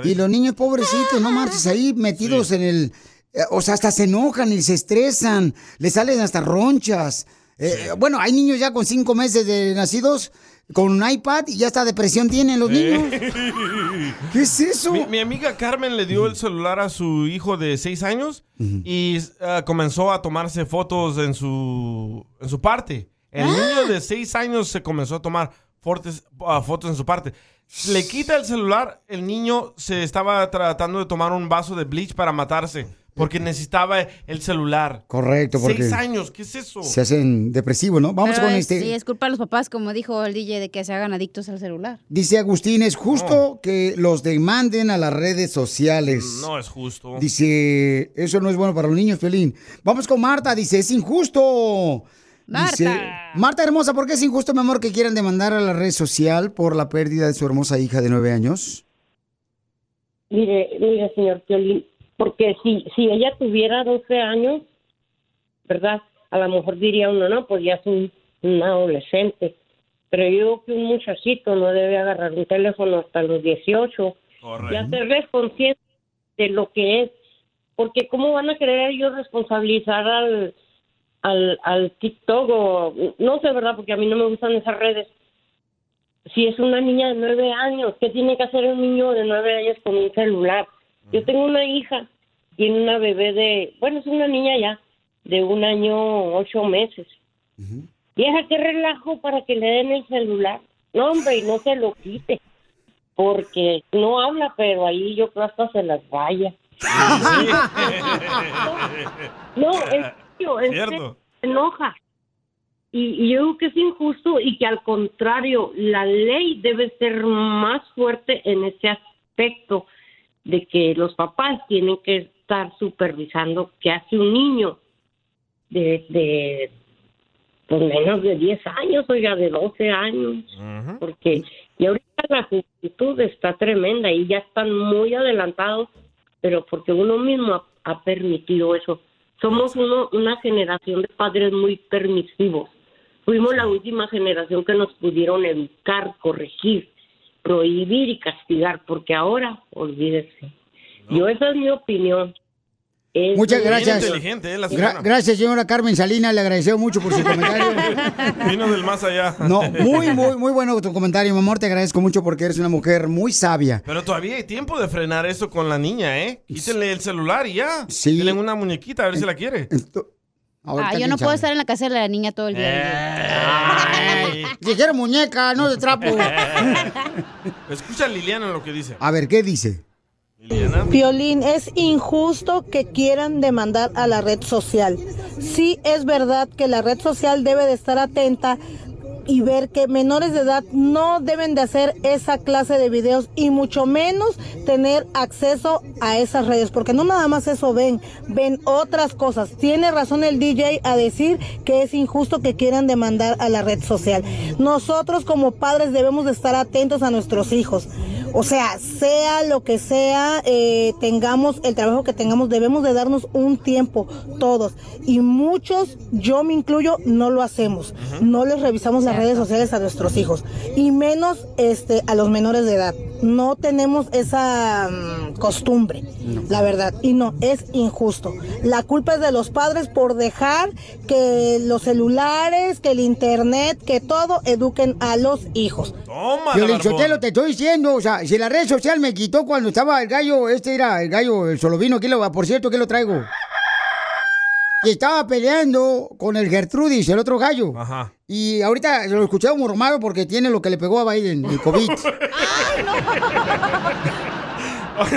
ahí. y los niños pobrecitos, no marches, ahí metidos en el... eh, O sea, hasta se enojan y se estresan, les salen hasta ronchas. Eh, Bueno, hay niños ya con cinco meses de nacidos con un iPad y ya hasta depresión tienen los niños. [LAUGHS] ¿Qué es eso? Mi, mi amiga Carmen le dio el celular a su hijo de seis años y ah, comenzó a tomarse fotos en su, en su parte. El niño de seis años se comenzó a tomar fortes- ah, fotos en su parte. Le quita el celular, el niño se estaba tratando de tomar un vaso de bleach para matarse porque necesitaba el celular. Correcto, porque Seis años, ¿qué es eso? se hacen depresivos, ¿no? Vamos Pero con es- este... Sí, es culpa de los papás, como dijo el DJ, de que se hagan adictos al celular. Dice Agustín, es justo que los demanden a las redes sociales. No es justo. Dice, eso no es bueno para los niños, Pelín. Vamos con Marta, dice, es injusto. Dice, Marta. Marta hermosa, ¿por qué es injusto, mi amor, que quieran demandar a la red social por la pérdida de su hermosa hija de nueve años? Mire, mire, señor Piolín, porque si, si ella tuviera 12 años, ¿verdad? A lo mejor diría uno, no, pues ya es un, un adolescente. Pero yo que un muchachito no debe agarrar un teléfono hasta los 18 y hacer consciente de lo que es. Porque ¿cómo van a querer ellos responsabilizar al, al, al TikTok o no sé, ¿verdad? Porque a mí no me gustan esas redes. Si es una niña de nueve años, ¿qué tiene que hacer un niño de nueve años con un celular? Yo tengo una hija, tiene una bebé de, bueno, es una niña ya, de un año, ocho meses. Vieja, qué relajo para que le den el celular. No, hombre, y no se lo quite. Porque no habla, pero ahí yo creo hasta se las vaya. [LAUGHS] No, en serio, Cierto. se enoja. Y, y yo digo que es injusto y que al contrario, la ley debe ser más fuerte en ese aspecto de que los papás tienen que estar supervisando qué hace un niño de, de pues menos de 10 años, oiga, de 12 años, porque y ahorita la juventud está tremenda y ya están muy adelantados, pero porque uno mismo ha, ha permitido eso. Somos uno, una generación de padres muy permisivos. Fuimos la última generación que nos pudieron educar, corregir, prohibir y castigar, porque ahora, olvídese. Yo, esa es mi opinión. Es Muchas gracias. Gra- gracias, señora Carmen Salina, le agradecemos mucho por su comentario. [LAUGHS] Vino del más allá. No, muy, muy, muy bueno tu comentario, mi amor, te agradezco mucho porque eres una mujer muy sabia. Pero todavía hay tiempo de frenar eso con la niña, ¿eh? Quítenle el celular y ya. Sí. Denle una muñequita a ver si la quiere. Ah, yo no puedo estar en la casa de la niña todo el día. [LAUGHS] Dijeron muñeca, no de trapo. [LAUGHS] Escucha a Liliana lo que dice. A ver, ¿qué dice? Piolín, es injusto que quieran demandar a la red social. Sí es verdad que la red social debe de estar atenta y ver que menores de edad no deben de hacer esa clase de videos y mucho menos tener acceso a esas redes, porque no nada más eso ven, ven otras cosas. Tiene razón el DJ a decir que es injusto que quieran demandar a la red social. Nosotros como padres debemos de estar atentos a nuestros hijos. O sea, sea lo que sea, eh, tengamos el trabajo que tengamos, debemos de darnos un tiempo, todos. Y muchos, yo me incluyo, no lo hacemos. No les revisamos las redes sociales a nuestros hijos. Y menos este, a los menores de edad. No tenemos esa mm, costumbre, la verdad. Y no, es injusto. La culpa es de los padres por dejar que los celulares, que el internet, que todo eduquen a los hijos. Toma, te estoy diciendo, o sea, si la red social me quitó cuando estaba el gallo, este era el gallo, el solovino, aquí lo, por cierto, que lo traigo. Y estaba peleando con el Gertrudis, el otro gallo. Ajá. Y ahorita lo escuché mormado porque tiene lo que le pegó a Biden, el COVID. [LAUGHS]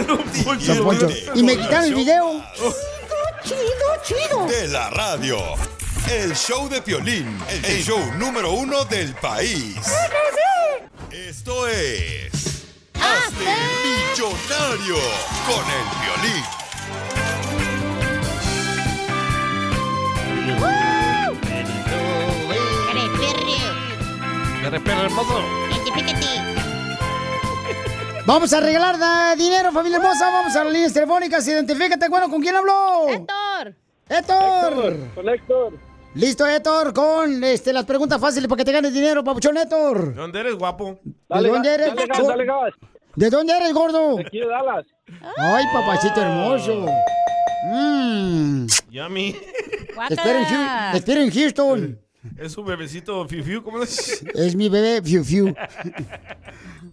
Don Poncho. Y me quitaron el video. Chido, chido. De la radio. El show de Piolín, el show número uno del país. Esto es... Hazte millonario con el. Perre, hermoso. Vamos a regalar da- dinero, familia hermosa. Vamos a las líneas telefónicas. Identifícate, bueno, ¿con quién habló? Héctor. Héctor. Con Héctor. Listo, Héctor, con este, las preguntas fáciles para que te ganes dinero, papuchón Héctor. ¿De dónde eres, guapo? ¿De dónde eres? Dale dale gas. ¿De dónde eres, gordo? De aquí de Dallas. Ay, papacito hermoso. Mmm. Yummy. Te espero en, Hu- te espero en Houston. Es su bebecito Fiu Fiu, ¿cómo es? Es mi bebé, fiu, fiu.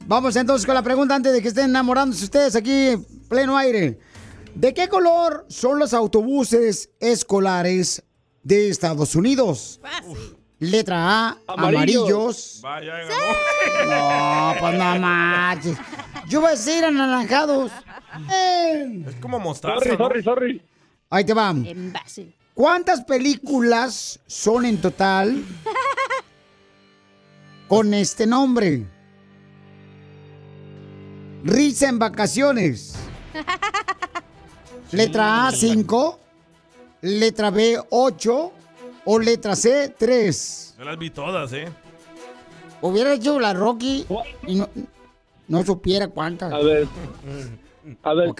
Vamos entonces con la pregunta antes de que estén enamorándose ustedes aquí en pleno aire. ¿De qué color son los autobuses escolares de Estados Unidos? Letra A, amarillos. Vaya, No, pues no manches. Yo voy a decir anaranjados. Eh. Es como mostaza, Sorry, ¿no? sorry, sorry. Ahí te va. ¿Cuántas películas son en total con este nombre? Risa en vacaciones. [LAUGHS] Letra A, 5. Letra B, 8. O letra C, 3. Yo las vi todas, ¿eh? Hubiera hecho la Rocky y no, no supiera cuántas. A ver. A ver.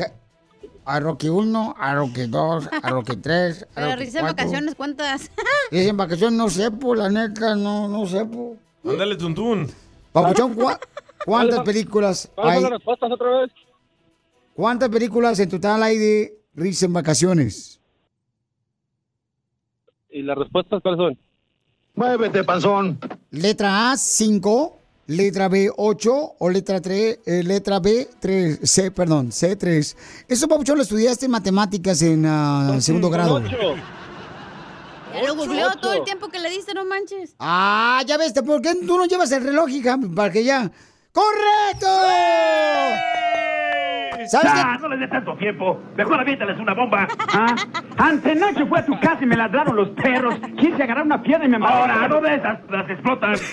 A Rocky 1, a Rocky 2, a Rocky 3. a Pero Rocky risa en 4. vacaciones, ¿cuántas? [LAUGHS] Risa en vacaciones, no sé, pues, la neta, no, no sé, pues. Ándale, tuntún. Papuchón, ¿cuá- [LAUGHS] ¿cuántas películas ¿Cuáles hay? las respuestas otra vez? ¿Cuántas películas en total hay de Risa en vacaciones? ¿Y las respuestas cuáles son? Muévete, panzón. Letra A, 5. Letra B, 8. O letra 3, letra B, 3. C, perdón, C3. Eso, Papuchón, lo estudiaste en matemáticas en ah, segundo grado. Ya lo googleó todo el tiempo que le diste, no manches. Ah, ya ves, ¿por qué tú no llevas el reloj, hija? Para que ya. ¡Correcto! ¿Sabes Ah, qué? no les dé tanto tiempo. Mejor aviéntales una bomba. ¿Ah? Antenoche fue a tu casa y me ladraron los perros. Quise agarrar una piedra y me mató. Ahora, no de esas, las explotan. [LAUGHS]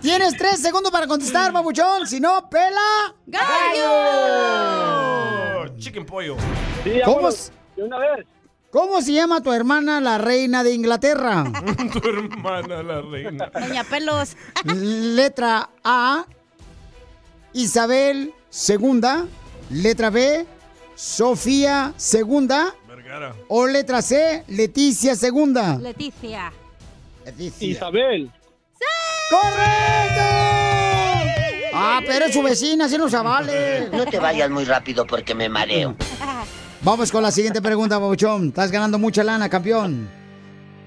Tienes tres segundos para contestar, babuchón. Si no, pela. ¡Gallo! Chicken pollo. ¿Cómo, s- De una vez. ¿Cómo se llama tu hermana, la reina de Inglaterra? [LAUGHS] tu hermana, la reina. Doña Pelos. Letra A, Isabel segunda. Letra B, Sofía segunda. Vergara. O letra C, Leticia segunda. Leticia. Leticia. Isabel. ¡Correcto! Ah, pero es su vecina, así no se vale. No te vayas muy rápido porque me mareo. [LAUGHS] Vamos con la siguiente pregunta, Babuchón. Estás ganando mucha lana, campeón.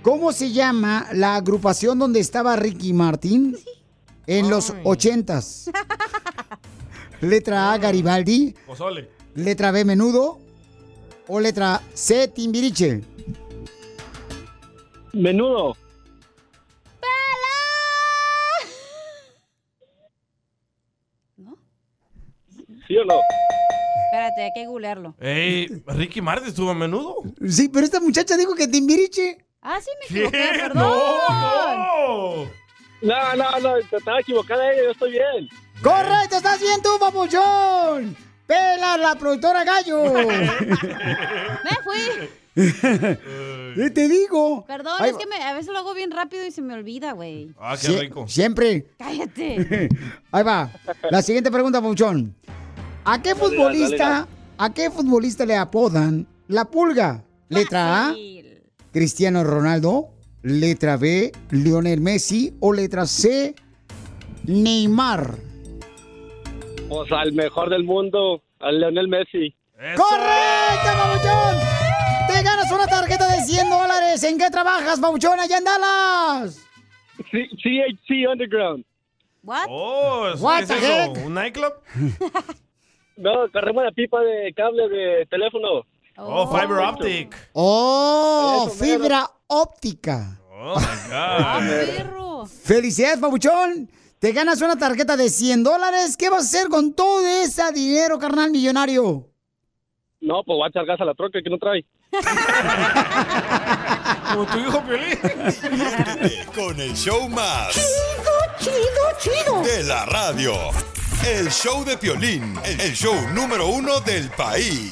¿Cómo se llama la agrupación donde estaba Ricky Martin en los ochentas? [LAUGHS] Letra A, Garibaldi. Pozole. Letra B, Menudo. O letra C, Timbiriche. Menudo. ¿Sí o no? Espérate, hay que googlearlo. Ey, Ricky Martin estuvo a menudo. Sí, pero esta muchacha dijo que Timbiriche. Ah, sí, me ¿Qué? equivoqué, perdón. No, No, no, no, te estaba equivocada ella, yo estoy bien. ¡Correcto! ¡Estás bien tú, papuchón! ¡Pela la productora Gallo! [LAUGHS] Me fui. Eh, Te digo. Perdón, es que me- a veces lo hago bien rápido y se me olvida, güey. Ah, qué Sie- rico. Siempre. Cállate. [LAUGHS] Ahí va. La siguiente pregunta, Pauchón. ¿A qué Dale, dale, futbolista, dale. a qué futbolista le apodan la pulga? Letra A, Cristiano Ronaldo. Letra B, Lionel Messi. O letra C, Neymar. O sea, al mejor del mundo, al Leonel Messi. ¡Correcto, Pabuchón! Te ganas una tarjeta de 100 dólares. ¿En qué trabajas, Pabuchón, allá en Dallas? C- CHC Underground. ¿What? Oh, ¿es- What ¿es the eso? heck? ¿Un nightclub? [LAUGHS] No, corremos la pipa de cable de teléfono. Oh, fiber optic. ¡Oh! Eso, mero. fibra óptica. Oh, my God. ¡Felicidades, Pabuchón! Te ganas una tarjeta de 100 dólares. ¿Qué vas a hacer con todo ese dinero, carnal millonario? No, pues voy a echar gas a la troca que no trae. [LAUGHS] Como tu hijo Piolín. Con el show más. Chido, chido, chido. De la radio. El show de Piolín. El show número uno del país.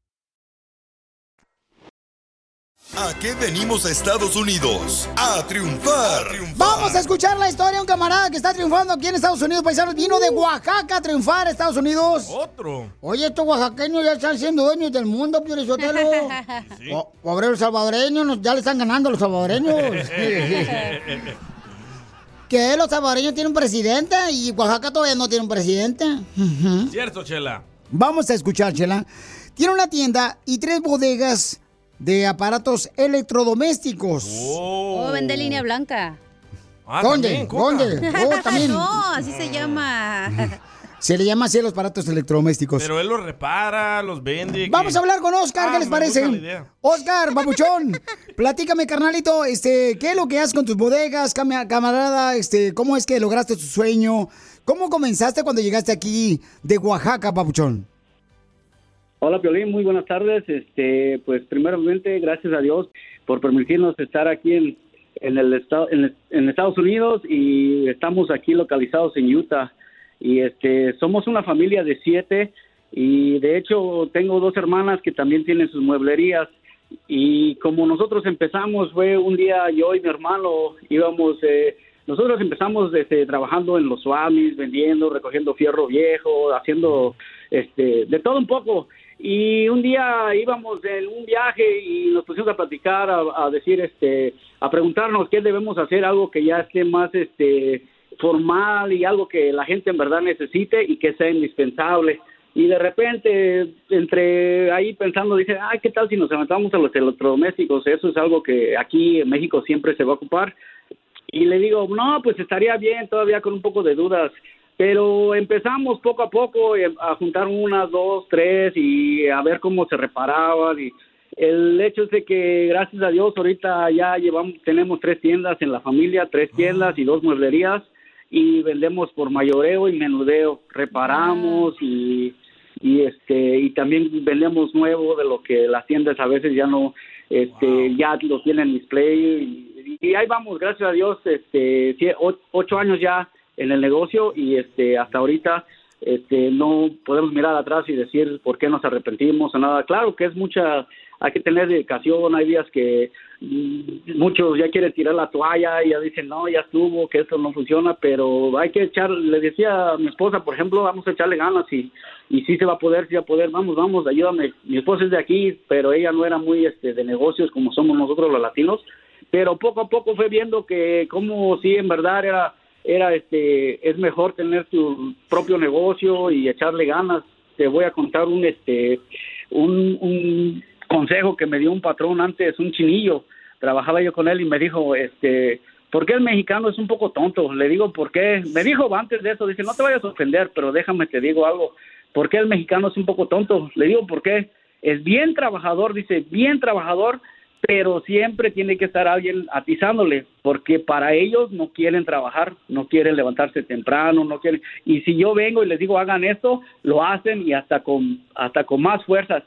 ¿A qué venimos a Estados Unidos? A triunfar. Vamos a escuchar la historia de un camarada que está triunfando aquí en Estados Unidos, paisanos. Vino de Oaxaca a triunfar a Estados Unidos. Otro. Oye, estos oaxaqueños ya están siendo dueños del mundo, Pio Sotelo. [LAUGHS] Po- Pobre los salvadoreños, ya le están ganando a los salvadoreños. [LAUGHS] que los salvadoreños tienen un presidente y Oaxaca todavía no tiene un presidente. Cierto, Chela. Vamos a escuchar, Chela. Tiene una tienda y tres bodegas de aparatos electrodomésticos. Oh, vende línea blanca. Ah, ¿Dónde? ¿Dónde? [LAUGHS] Oh, también. no, así se llama. [LAUGHS] Se le llama así a los aparatos electrodomésticos. Pero él los repara, los vende. Vamos que- a hablar con Oscar, Ah, ¿qué les me gusta parece? Oscar, [LAUGHS] babuchón, platícame, carnalito, este, ¿qué es lo que haces con tus bodegas, cama- camarada? Este, ¿cómo es que lograste tu sueño? ¿Cómo comenzaste cuando llegaste aquí de Oaxaca, babuchón? Hola, Piolín, muy buenas tardes. Este, pues primeramente, gracias a Dios por permitirnos estar aquí en, en el estado, en, en Estados Unidos y estamos aquí localizados en Utah. Y este, somos una familia de siete y de hecho tengo dos hermanas que también tienen sus mueblerías. Y como nosotros empezamos, fue un día yo y mi hermano íbamos, eh, nosotros empezamos este, trabajando en los swamis, vendiendo, recogiendo fierro viejo, haciendo este, de todo un poco. Y un día íbamos en un viaje y nos pusimos a platicar, a, decir, este, a preguntarnos qué debemos hacer, algo que ya esté más, este, formal y algo que la gente en verdad necesite y que sea indispensable. Y de repente, entre ahí pensando, dice, ay, ¿qué tal si nos levantamos a los electrodomésticos? Eso es algo que aquí en México siempre se va a ocupar. Y le digo, no, pues estaría bien, todavía con un poco de dudas. Pero empezamos poco a poco eh, a juntar una, dos, tres y a ver cómo se reparaban. Y el hecho es de que, gracias a Dios, ahorita ya llevamos, tenemos tres tiendas en la familia, tres tiendas y dos mueblerías. Y vendemos por mayoreo y menudeo. Reparamos y, y este y también vendemos nuevo de lo que las tiendas a veces ya no este ya lo tienen en display y, y ahí vamos gracias a Dios este ocho años ya en el negocio y este hasta ahorita este no podemos mirar atrás y decir por qué nos arrepentimos o nada. Claro que es mucha hay que tener dedicación hay días que mm, muchos ya quieren tirar la toalla y ya dicen no ya estuvo que esto no funciona pero hay que echar le decía a mi esposa por ejemplo vamos a echarle ganas y y sí se va a poder sí va a poder vamos vamos ayúdame mi esposa es de aquí pero ella no era muy este de negocios como somos nosotros los latinos pero poco a poco fue viendo que como sí en verdad era era este es mejor tener tu propio negocio y echarle ganas. Te voy a contar un este un, un consejo que me dio un patrón antes, un chinillo. Trabajaba yo con él y me dijo, este, ¿por qué el mexicano es un poco tonto? Le digo, ¿por qué? Me dijo antes de eso, dice, no te vayas a ofender, pero déjame te digo algo. ¿Por qué el mexicano es un poco tonto? Le digo, ¿por qué? Es bien trabajador, dice, bien trabajador, pero siempre tiene que estar alguien atizándole, porque para ellos no quieren trabajar, no quieren levantarse temprano, no quieren. Y si yo vengo y les digo hagan esto, lo hacen y hasta con hasta con más fuerzas.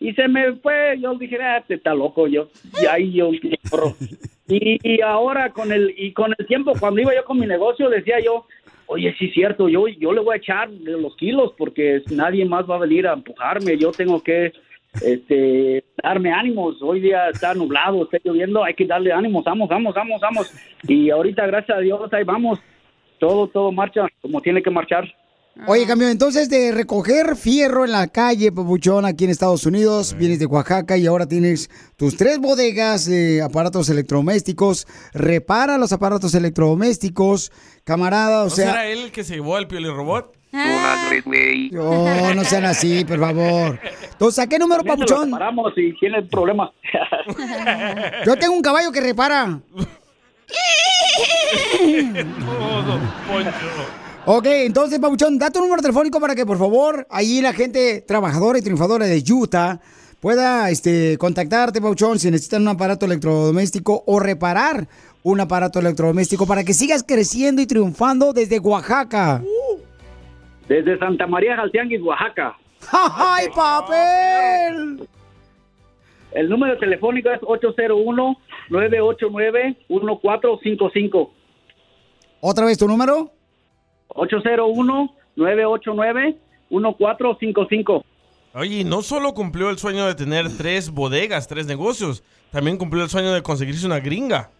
Y se me fue, yo dije, ah, te está loco yo. Y ahí yo [LAUGHS] y, y ahora con el y con el tiempo cuando iba yo con mi negocio decía yo, oye, sí es cierto, yo yo le voy a echar los kilos porque nadie más va a venir a empujarme, yo tengo que este darme ánimos. Hoy día está nublado, está lloviendo, hay que darle ánimos, vamos, vamos, vamos, vamos. Y ahorita, gracias a Dios, ahí vamos. Todo, todo marcha como tiene que marchar. Oye, cambio, entonces de recoger fierro en la calle, papuchón, aquí en Estados Unidos, vienes de Oaxaca y ahora tienes tus tres bodegas de aparatos electrodomésticos, repara los aparatos electrodomésticos, camarada, o ¿No sea... será él el que se llevó al robot? No, no sean así, por favor. Entonces, ¿a qué número, papuchón? reparamos si tiene problemas. [LAUGHS] Yo tengo un caballo que repara. Ok, entonces, Pabuchón, da tu número telefónico para que, por favor, allí la gente trabajadora y triunfadora de Utah pueda este, contactarte, Pabuchón, si necesitan un aparato electrodoméstico o reparar un aparato electrodoméstico para que sigas creciendo y triunfando desde Oaxaca. Desde Santa María Jaltianguis, Oaxaca. [LAUGHS] ¡Ay, papel! El número telefónico es 801-989-1455. ¿Otra vez tu número? 801-989-1455. Oye, no solo cumplió el sueño de tener tres bodegas, tres negocios, también cumplió el sueño de conseguirse una gringa.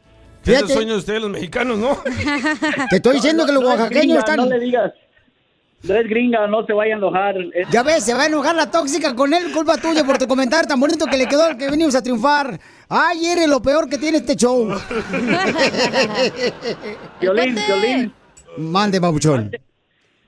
Que Es el sueño de ustedes los mexicanos, ¿no? [LAUGHS] Te estoy diciendo que los No es oaxaqueños gringa, están... No le digas. No es gringa, no se vaya a enojar. Es- Ya ves, se va a enojar la tóxica con él, culpa tuya por tu comentario tan bonito que le quedó al que venimos a triunfar. Ay, eres lo peor que tiene este show. [LAUGHS] Violín, Violín. Mande, babuchón.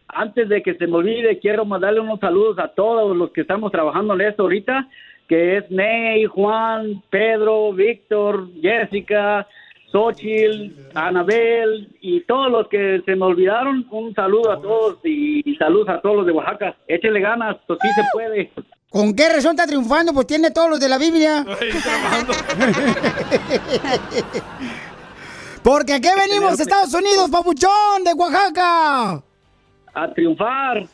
Antes de que se me olvide, quiero mandarle unos saludos a todos los que estamos trabajando en esto ahorita, que es Ney, Juan, Pedro, Víctor, Jessica, Xochitl, Anabel y todos los que se me olvidaron. Un saludo a todos y saludos a todos los de Oaxaca. Échele ganas, pues sí se puede. ¿Con qué razón está triunfando? Pues tiene todos los de la Biblia. [LAUGHS] [LAUGHS] Porque aquí venimos, Estados Unidos, papuchón, de Oaxaca. A triunfar.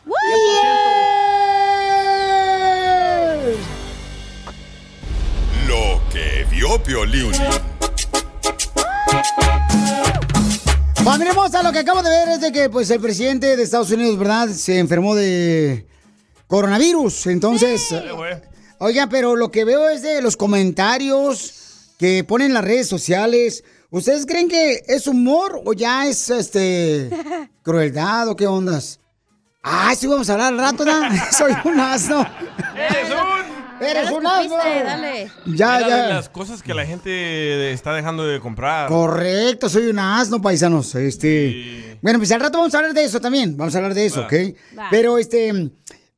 Lo que vio Piolín. Familia hermosa, lo que acabo de ver es de que pues el presidente de Estados Unidos, ¿verdad? Se enfermó de coronavirus. Entonces, oigan, pero lo que veo es de los comentarios que ponen en las redes sociales. ¿Ustedes creen que es humor o ya es este [LAUGHS] crueldad o qué ondas? Ah, sí vamos a hablar al rato, ¿no? [LAUGHS] [LAUGHS] Soy un asno. ¡Eres un! ¡Eres un asno! dale. Ya, Era ya. de las cosas que la gente está dejando de comprar. Correcto, soy un asno, paisanos. Este. Bueno, pues al rato vamos a hablar de eso también. Vamos a hablar de eso, Va. ¿ok? Va. Pero este.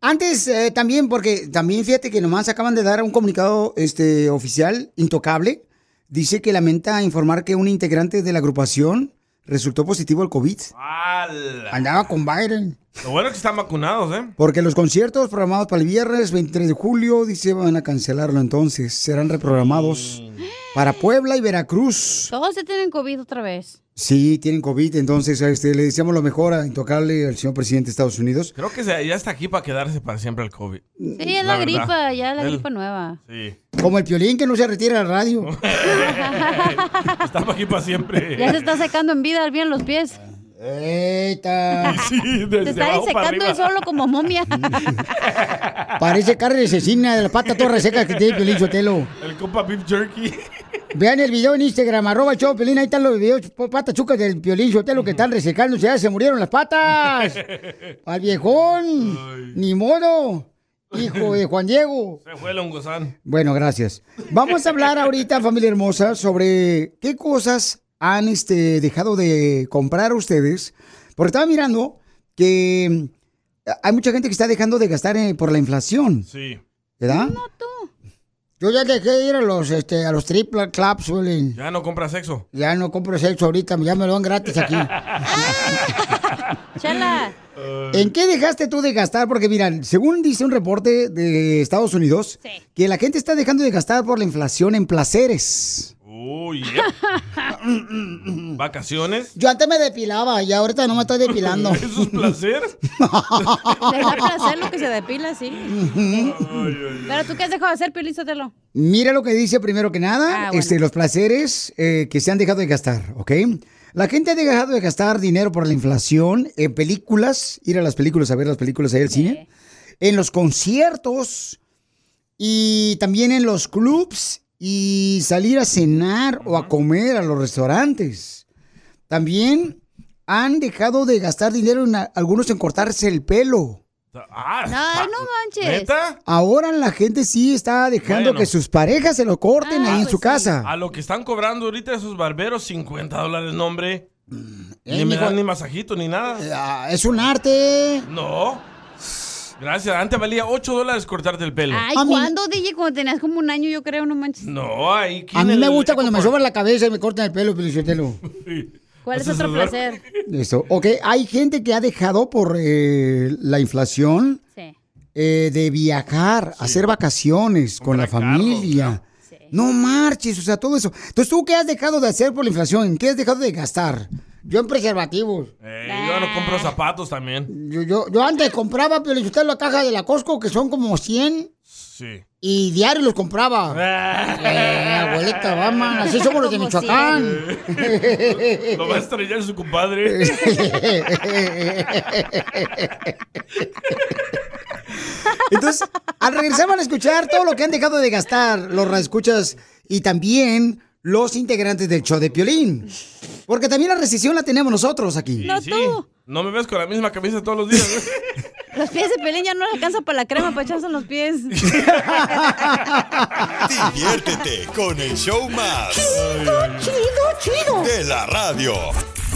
Antes eh, también, porque también fíjate que nomás acaban de dar un comunicado este, oficial, intocable. Dice que lamenta informar que un integrante de la agrupación resultó positivo al COVID. ¡Hala! Andaba con Biden. Lo bueno es que están vacunados, ¿eh? Porque los conciertos programados para el viernes 23 de julio, dice, van a cancelarlo entonces. Serán reprogramados para Puebla y Veracruz. Todos se tienen COVID otra vez. Sí, tienen COVID, entonces este, le deseamos lo mejor a Intocable al señor presidente de Estados Unidos. Creo que se- ya está aquí para quedarse para siempre el COVID. Sí, es la, verdad. gripa, ya la El- gripa nueva. Sí. Como el piolín que no se retira de la radio. [LAUGHS] Está aquí para siempre. Ya se está secando en vida, bien los pies. Eita. [LAUGHS] Sí, desde Se está abajo para secando arriba. él solo como momia. [LAUGHS] Parece carne asesina de la pata toda reseca que tiene Piolín Sotelo. El compa beef jerky. Vean el video en Instagram, arroba el show de Piolín, ahí están los videos, patas chucas del Piolín Sotelo que están resecándose, ya se murieron las patas. [LAUGHS] Al viejón, ni modo. hijo de Juan Diego. Se fue el hongozán. Bueno, gracias. Vamos a hablar ahorita, familia hermosa, sobre qué cosas han este, dejado de comprar ustedes. Porque estaba mirando que mm, hay mucha gente que está dejando de gastar eh, por la inflación. Sí. ¿Verdad? No, tú. Yo ya dejé de ir a los, este, a los triple clubs. Ya no compra sexo. Ya no compro sexo ahorita, ya me lo dan gratis aquí. [LAUGHS] Chela. ¿En qué dejaste tú de gastar? Porque mira, según dice un reporte de Estados Unidos, que la gente está dejando de gastar por la inflación en placeres. Uy, ¿Vacaciones? Yo antes me depilaba y ahorita no me estoy depilando. [LAUGHS] ¿Eso es placer? [LAUGHS] Deja placer lo que se depila, sí. Pero tú qué has dejado de hacer, Piolín Sotelo? Mira lo que dice primero que nada, Ah, bueno. este, los placeres eh, que se han dejado de gastar, ¿ok? La gente ha dejado de gastar dinero por la inflación en películas, ir a las películas a ver las películas ahí al cine, en los conciertos y también en los clubs y salir a cenar o a comer a los restaurantes. También han dejado de gastar dinero en a- algunos en cortarse el pelo. Ah, Ay, no manches. Ahora la gente sí está dejando Bueno. que sus parejas se lo corten Ah, ahí en pues su casa. A lo que están cobrando ahorita esos barberos, 50 dólares, no, hombre. eh, Ni me dan ni masajito ni nada. Ah, Es un arte. No. Gracias. Antes valía 8 dólares cortarte el pelo. Ay, ¿cuándo, DJ? Cuando tenías como un año, yo creo, no manches. No, ahí. A mí me gusta cuando me soban la cabeza y me cortan el pelo, Felicitelo. [LAUGHS] ¿Cuál es otro placer? [LAUGHS] Eso. Ok, hay gente que ha dejado por eh, la inflación Sí. eh, de viajar, hacer vacaciones con la familia. No marches, o sea, todo eso. Entonces, ¿tú qué has dejado de hacer por la inflación? ¿En qué has dejado de gastar? Yo en preservativos. Eh, yo no compro zapatos también. Yo, yo, yo antes compraba, pero usted la caja de la Costco, que son como 100, Sí. y diario los compraba. [LAUGHS] Eh, abuelita, vamos, [LAUGHS] así somos los de Michoacán. [LAUGHS] Lo va a estrellar su compadre. Entonces, al regresar van a escuchar todo lo que han dejado de gastar los radioescuchas y también los integrantes del show de Piolín. Porque también la recesión la tenemos nosotros aquí. No Sí. tú. No me ves con la misma camisa todos los días. ¿eh? [LAUGHS] Los pies de Pelín ya no le alcanza para la crema para echarse en los pies. [LAUGHS] Diviértete con el show más. Chido, chido. De la radio.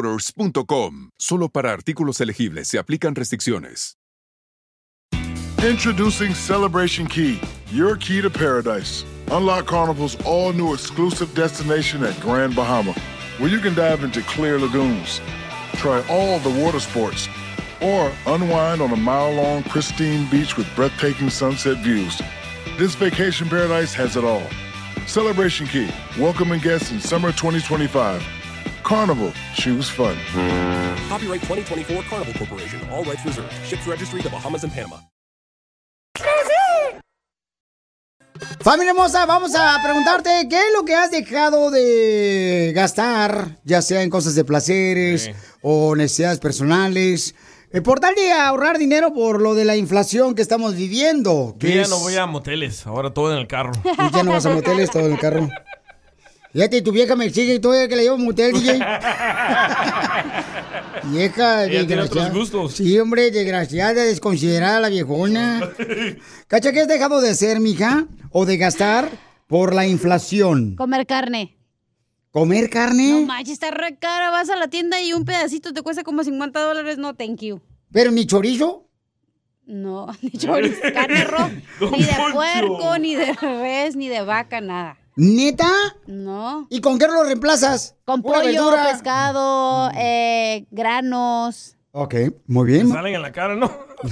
ebaymotors.com. Solo para artículos elegibles se aplican restricciones. Introducing Celebration Key, your key to paradise. Unlock Carnival's all new exclusive destination at Grand Bahama, where you can dive into clear lagoons, try all the water sports, or unwind on a mile long, pristine beach with breathtaking sunset views. This vacation paradise has it all. Celebration Key, welcoming guests in summer 2025. Carnival, choose fun. Copyright 2024 Carnival Corporation. All rights reserved. Ships registry the Bahamas and Panama. Familia hermosa, vamos a preguntarte qué es lo que has dejado de gastar, ya sea en cosas de placeres o necesidades personales, eh, por tal de ahorrar dinero por lo de la inflación que estamos viviendo. Yo que ya es- no voy a moteles, ahora todo en el carro. Tú ya no vas a moteles todo en el carro. Fíjate, tu vieja me exige y todavía que le llevo a un motel, DJ. [LAUGHS] Vieja, Ella tiene otros desgraciada. gustos. Sí, hombre, desgraciada, desconsiderada la viejona. [LAUGHS] ¿Cacha qué has dejado de hacer, mija? ¿O de gastar por la inflación? Comer carne. ¿Comer carne? No manches, está re cara. Vas a la tienda y un pedacito te cuesta como 50 dólares. No, thank you. ¿Pero ni chorizo? No, [LAUGHS] ni chorizo, carne roja. Ni de puerco, ni de res, ni de vaca, nada. ¿Neta? No. ¿Y con qué lo reemplazas? Con ¿Pura pollo, verdura? pescado, eh, granos, Ok, muy bien. Me salen en la cara, ¿no? [LAUGHS]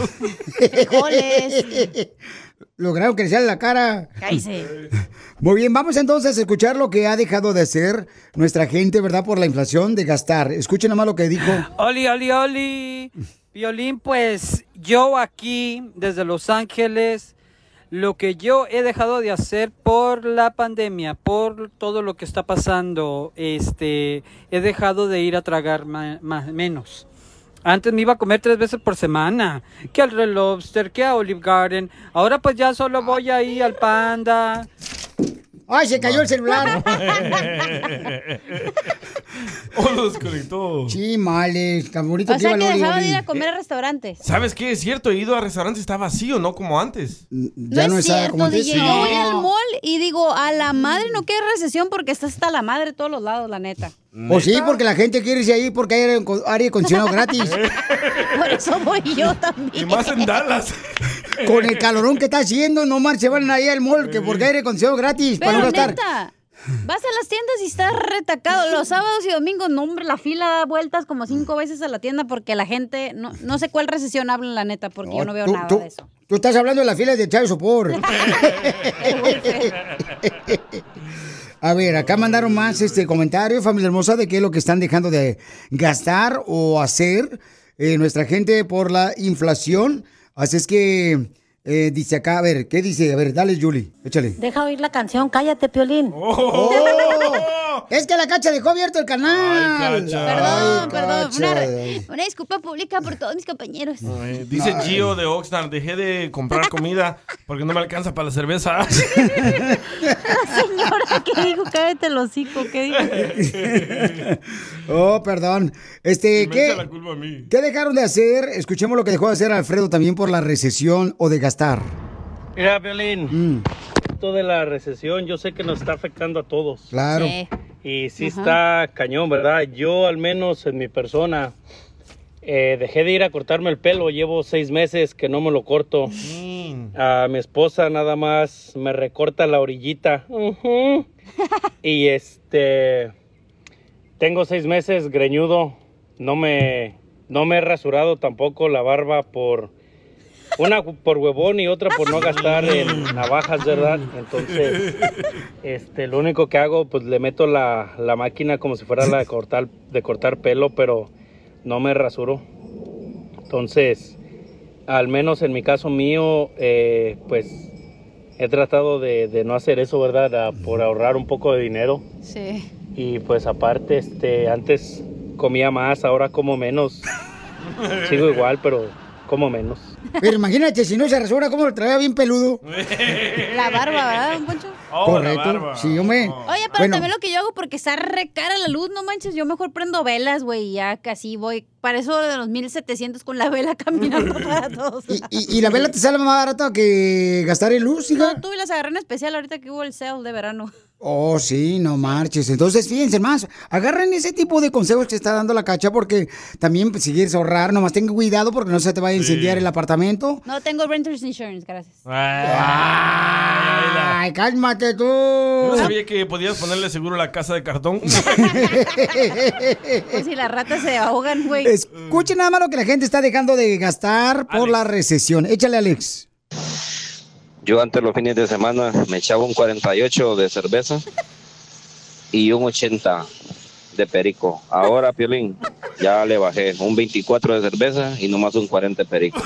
frijoles. [LAUGHS] Lograron que le sale la cara. Cállese. [LAUGHS] Muy bien, vamos entonces a escuchar lo que ha dejado de hacer nuestra gente, ¿verdad? Por la inflación de gastar. Escuchen nomás lo que dijo. [GASPS] Oli, oli, oli. Violín, pues yo aquí, desde Los Ángeles, lo que yo he dejado de hacer por la pandemia, por todo lo que está pasando, este, he dejado de ir a tragar ma- menos. Antes me iba a comer tres veces por semana, que al Red Lobster, que a Olive Garden. Ahora pues ya solo voy ahí al Panda. ¡Ay, se cayó el celular! [LAUGHS] [LAUGHS] oh, lo desconectó. Sí, males, tan bonito O sea iba que el Oli, dejaba de ir a comer a restaurantes. ¿Sabes qué? Es cierto, he ido a restaurantes, está vacío, no como antes. Ya no es cierto, DJ. Yo voy al mall y digo, a la madre no quiere recesión porque está hasta la madre de todos los lados, la neta. Pues sí, porque la gente quiere irse ahí porque hay aire acondicionado gratis. [LAUGHS] Por eso voy yo también. Y más en Dallas. Con el calorón que está haciendo, no marche, van ahí al mall que porque aire acondicionado gratis para no gastar. neta, vas a las tiendas y está retacado. Los sábados y domingos, no, hombre, la fila da vueltas como cinco veces a la tienda porque la gente, no, no sé cuál recesión hablan, la neta, porque yo no veo tú, nada tú- de eso. Tú estás hablando de las filas de Chávez Sopor. [LAUGHS] [LAUGHS] A ver, acá mandaron más este comentario, familia hermosa, de qué es lo que están dejando de gastar o hacer eh, nuestra gente por la inflación. Así es que eh, dice acá, a ver, ¿qué dice? A ver, dale, Julie, échale. Deja oír la canción, cállate, Piolín. Oh, [LAUGHS] es que la cacha dejó abierto el canal. Perdón, perdón. Una, Cacha. disculpa pública por todos mis compañeros. Eh, Dice Gio de Oxnard, dejé de comprar comida porque no me alcanza para la cerveza. [LAUGHS] [LAUGHS] Señora, ¿qué dijo? Cállate el hocico, ¿qué dijo? [LAUGHS] Oh, perdón. Este, Me ¿qué, echa la culpa a mí. ¿qué dejaron de hacer? Escuchemos lo que dejó de hacer Alfredo también por la recesión o de gastar. Mira, Violín, Mm. esto de la recesión yo sé que nos está afectando a todos. Claro. Sí. Y sí Ajá. está cañón, ¿verdad? Yo al menos en mi persona eh, dejé de ir a cortarme el pelo, llevo seis meses que no me lo corto. A mi esposa nada más me recorta la orillita. [LAUGHS] Y este, tengo seis meses greñudo, no me, no me he rasurado tampoco la barba por... Una por huevón y otra por no gastar en navajas, ¿verdad? Entonces, este, lo único que hago, pues le meto la, la máquina como si fuera la de cortar, de cortar pelo, pero no me rasuro. Entonces, al menos en mi caso mío, eh, pues he tratado de, de no hacer eso, ¿verdad? A- por ahorrar un poco de dinero. Sí. Y pues aparte, este, antes comía más, ahora como menos. [LAUGHS] Sigo igual, pero como menos. Pero imagínate, si no se rasura, ¿cómo lo traía bien peludo? [LAUGHS] La barba, ¿verdad, don Poncho? Correcto. Sí, yo me. Oye, pero Bueno, también lo que yo hago porque está re cara la luz, no manches, yo mejor prendo velas, güey, y ya casi voy, para eso de los 1700 con la vela [LAUGHS] caminando [LAUGHS] para todos. ¿Y, y la vela te sale más barata que gastar en luz, hija? No, tuve las agarré en especial ahorita que hubo el sale de verano. Oh, sí, no marches. Entonces, fíjense más, agarren ese tipo de consejos que está dando la cacha porque también pues, si quieres ahorrar, nomás ten cuidado porque no se te vaya a incendiar el apartamento. No tengo renter's insurance, gracias. Ay, cálmate tú. Yo no sabía que podías ponerle seguro a la casa de cartón. [LAUGHS] Pues si las ratas se ahogan, güey. Escuchen nada más lo que la gente está dejando de gastar por la recesión. Échale, Alex. Yo antes los fines de semana me echaba un 48 de cerveza y un 80 de perico. Ahora, Piolín, ya le bajé un 24 de cerveza y nomás un 40 de perico.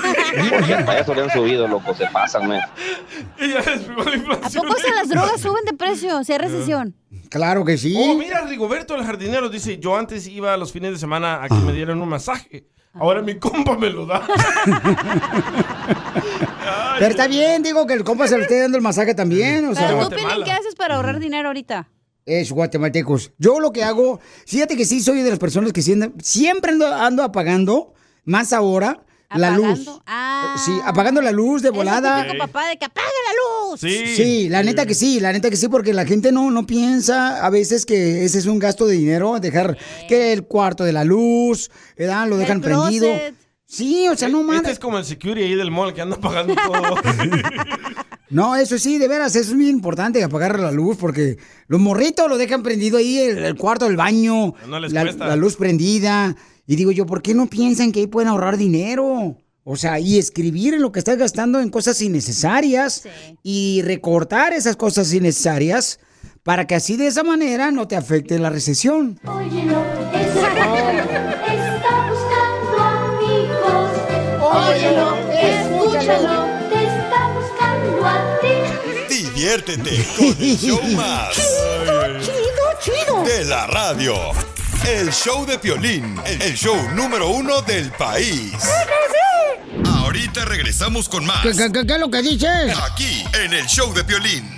Porque hasta eso le han subido, loco, se pasan, man. ¿A poco se las drogas suben de precio? Si hay recesión. Claro que sí. Oh, mira, Rigoberto, el jardinero, dice, yo antes iba los fines de semana a que me dieran un masaje. Ahora mi compa me lo da. [LAUGHS] Pero está bien, digo que el compa se lo esté dando el masaje también. O sea, Pero tú, Piolín, ¿qué haces para ahorrar dinero ahorita? Es guatemaltecos. Yo lo que hago, fíjate que sí soy de las personas que siempre, siempre ando, ando apagando, más ahora, la luz. Sí, apagando la luz de volada. Típico papá de que apague la luz. Sí. la neta que sí, la neta que sí, porque la gente no, no piensa a veces que ese es un gasto de dinero, dejar que el cuarto de la luz, ¿verdad? Lo dejan prendido. Sí, o sea, no mames. Este es como el security ahí del mall que anda pagando [LAUGHS] todo. No, eso sí, de veras, eso es muy importante, apagar la luz, porque los morritos lo dejan prendido ahí, el, el cuarto del baño, No les la, cuesta. la luz prendida. Y digo yo, ¿por qué no piensan que ahí pueden ahorrar dinero? O sea, y escribir en lo que estás gastando en cosas innecesarias y recortar esas cosas innecesarias para que así de esa manera no te afecte la recesión. Está buscando amigos. Óyelo, Escúchalo, te está buscando a ti. Diviértete con el show [LAUGHS] más. Chido, chido. De la radio. El show de Piolín, el show número uno del país. Ahorita regresamos con más. ¿Qué, qué, qué, qué es lo que dices? Aquí, en el show de Piolín.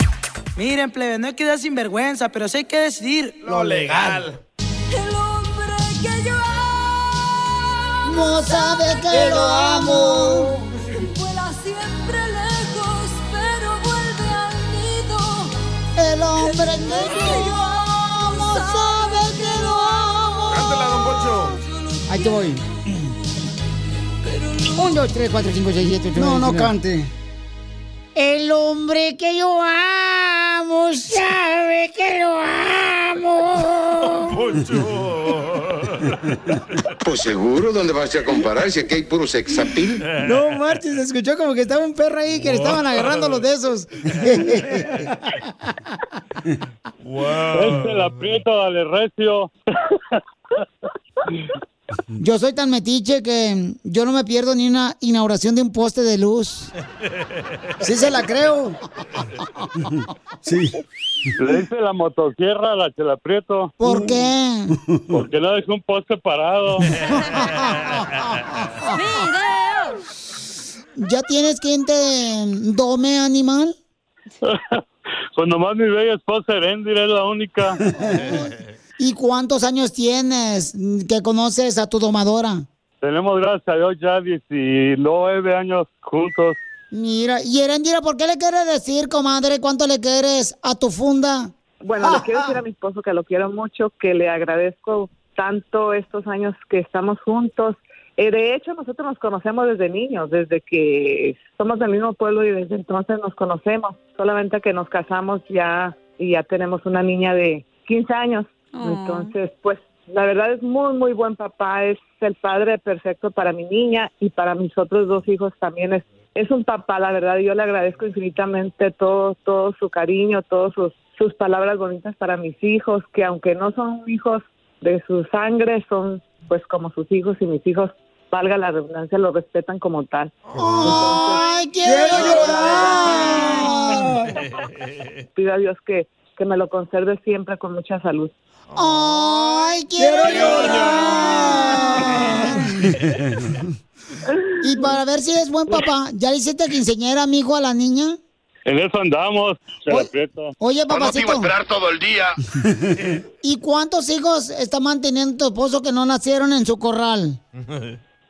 Miren, plebe, no hay que dar sinvergüenza, pero sí hay que decidir lo legal. El hombre que yo No sabe que lo amo. vuela siempre lejos, pero vuelve al nido. El hombre que yo amo sabe que lo amo. Cántala, don Poncho. Ahí te voy. Un, dos, tres, cuatro, cinco, seis, siete, ocho, No, nueve, no cante. El hombre que yo amo sabe que lo amo. Pues seguro, ¿dónde vas a comparar si aquí hay puro sexapil? No marches, se escuchó como que estaba un perro ahí que le estaban agarrando los de esos. Este la aprieto, dale recio. Yo soy tan metiche que yo no me pierdo ni una inauguración de un poste de luz. Sí se la creo. Sí. Le hice la motosierra a la Chela Prieto. ¿Por qué? Porque no dejó un poste parado. [LAUGHS] ¿Ya tienes quien te dome animal? [LAUGHS] Pues nomás mi bella esposa Erendir es la única. [LAUGHS] ¿Y cuántos años tienes que conoces a tu domadora? Tenemos, gracias a Dios, ya 19 años juntos. Mira, y Erendira, ¿por qué le quieres decir, comadre, cuánto le quieres a tu funda? Bueno, le quiero decir a mi esposo que lo quiero mucho, que le agradezco tanto estos años que estamos juntos. Eh, de hecho, nosotros nos conocemos desde niños, desde que somos del mismo pueblo y desde entonces nos conocemos. Solamente que nos casamos ya y ya tenemos una niña de 15 años. Entonces, pues la verdad es muy, muy buen papá. Es el padre perfecto para mi niña y para mis otros dos hijos también es es un papá, la verdad, yo le agradezco infinitamente todo, todo su cariño, todas sus, sus palabras bonitas para mis hijos, que aunque no son hijos de su sangre, son pues como sus hijos y mis hijos, valga la redundancia, lo respetan como tal. ¡Ay, quiero llorar! [LAUGHS] Pido a Dios que, que me lo conserve siempre con mucha salud. ¡Ay, quiero llorar! [LAUGHS] y para ver si es buen papá, ¿ya le hiciste quinceñera, amigo, a la niña? En eso andamos, Chela Prieto. Oye, papacito. todo el día. [LAUGHS] ¿Y cuántos hijos está manteniendo tu esposo que no nacieron en su corral?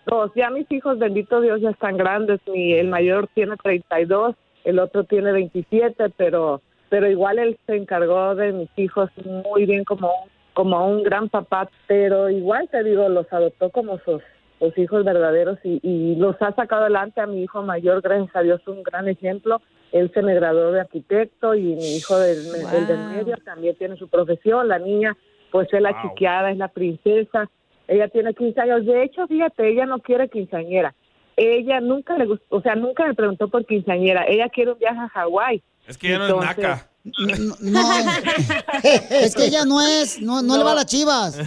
Dos, ya mis hijos, bendito Dios, ya están grandes. Mi, el mayor tiene 32, el otro tiene 27, pero pero igual él se encargó de mis hijos muy bien como un, como un gran papá, pero igual te digo, los adoptó como sus, sus hijos verdaderos y, y los ha sacado adelante a mi hijo mayor, gracias a Dios, un gran ejemplo. Él se me graduó de arquitecto y mi hijo del, el del medio también tiene su profesión. La niña, pues es la chiqueada, es la princesa. Ella tiene 15 años. De hecho, fíjate, ella no quiere quinceañera. Ella nunca le gustó, o sea, nunca me preguntó por quinceañera. Ella quiere un viaje a Hawái. Es que ya no es naca. No, es que ella no es, no, no, le va a las chivas.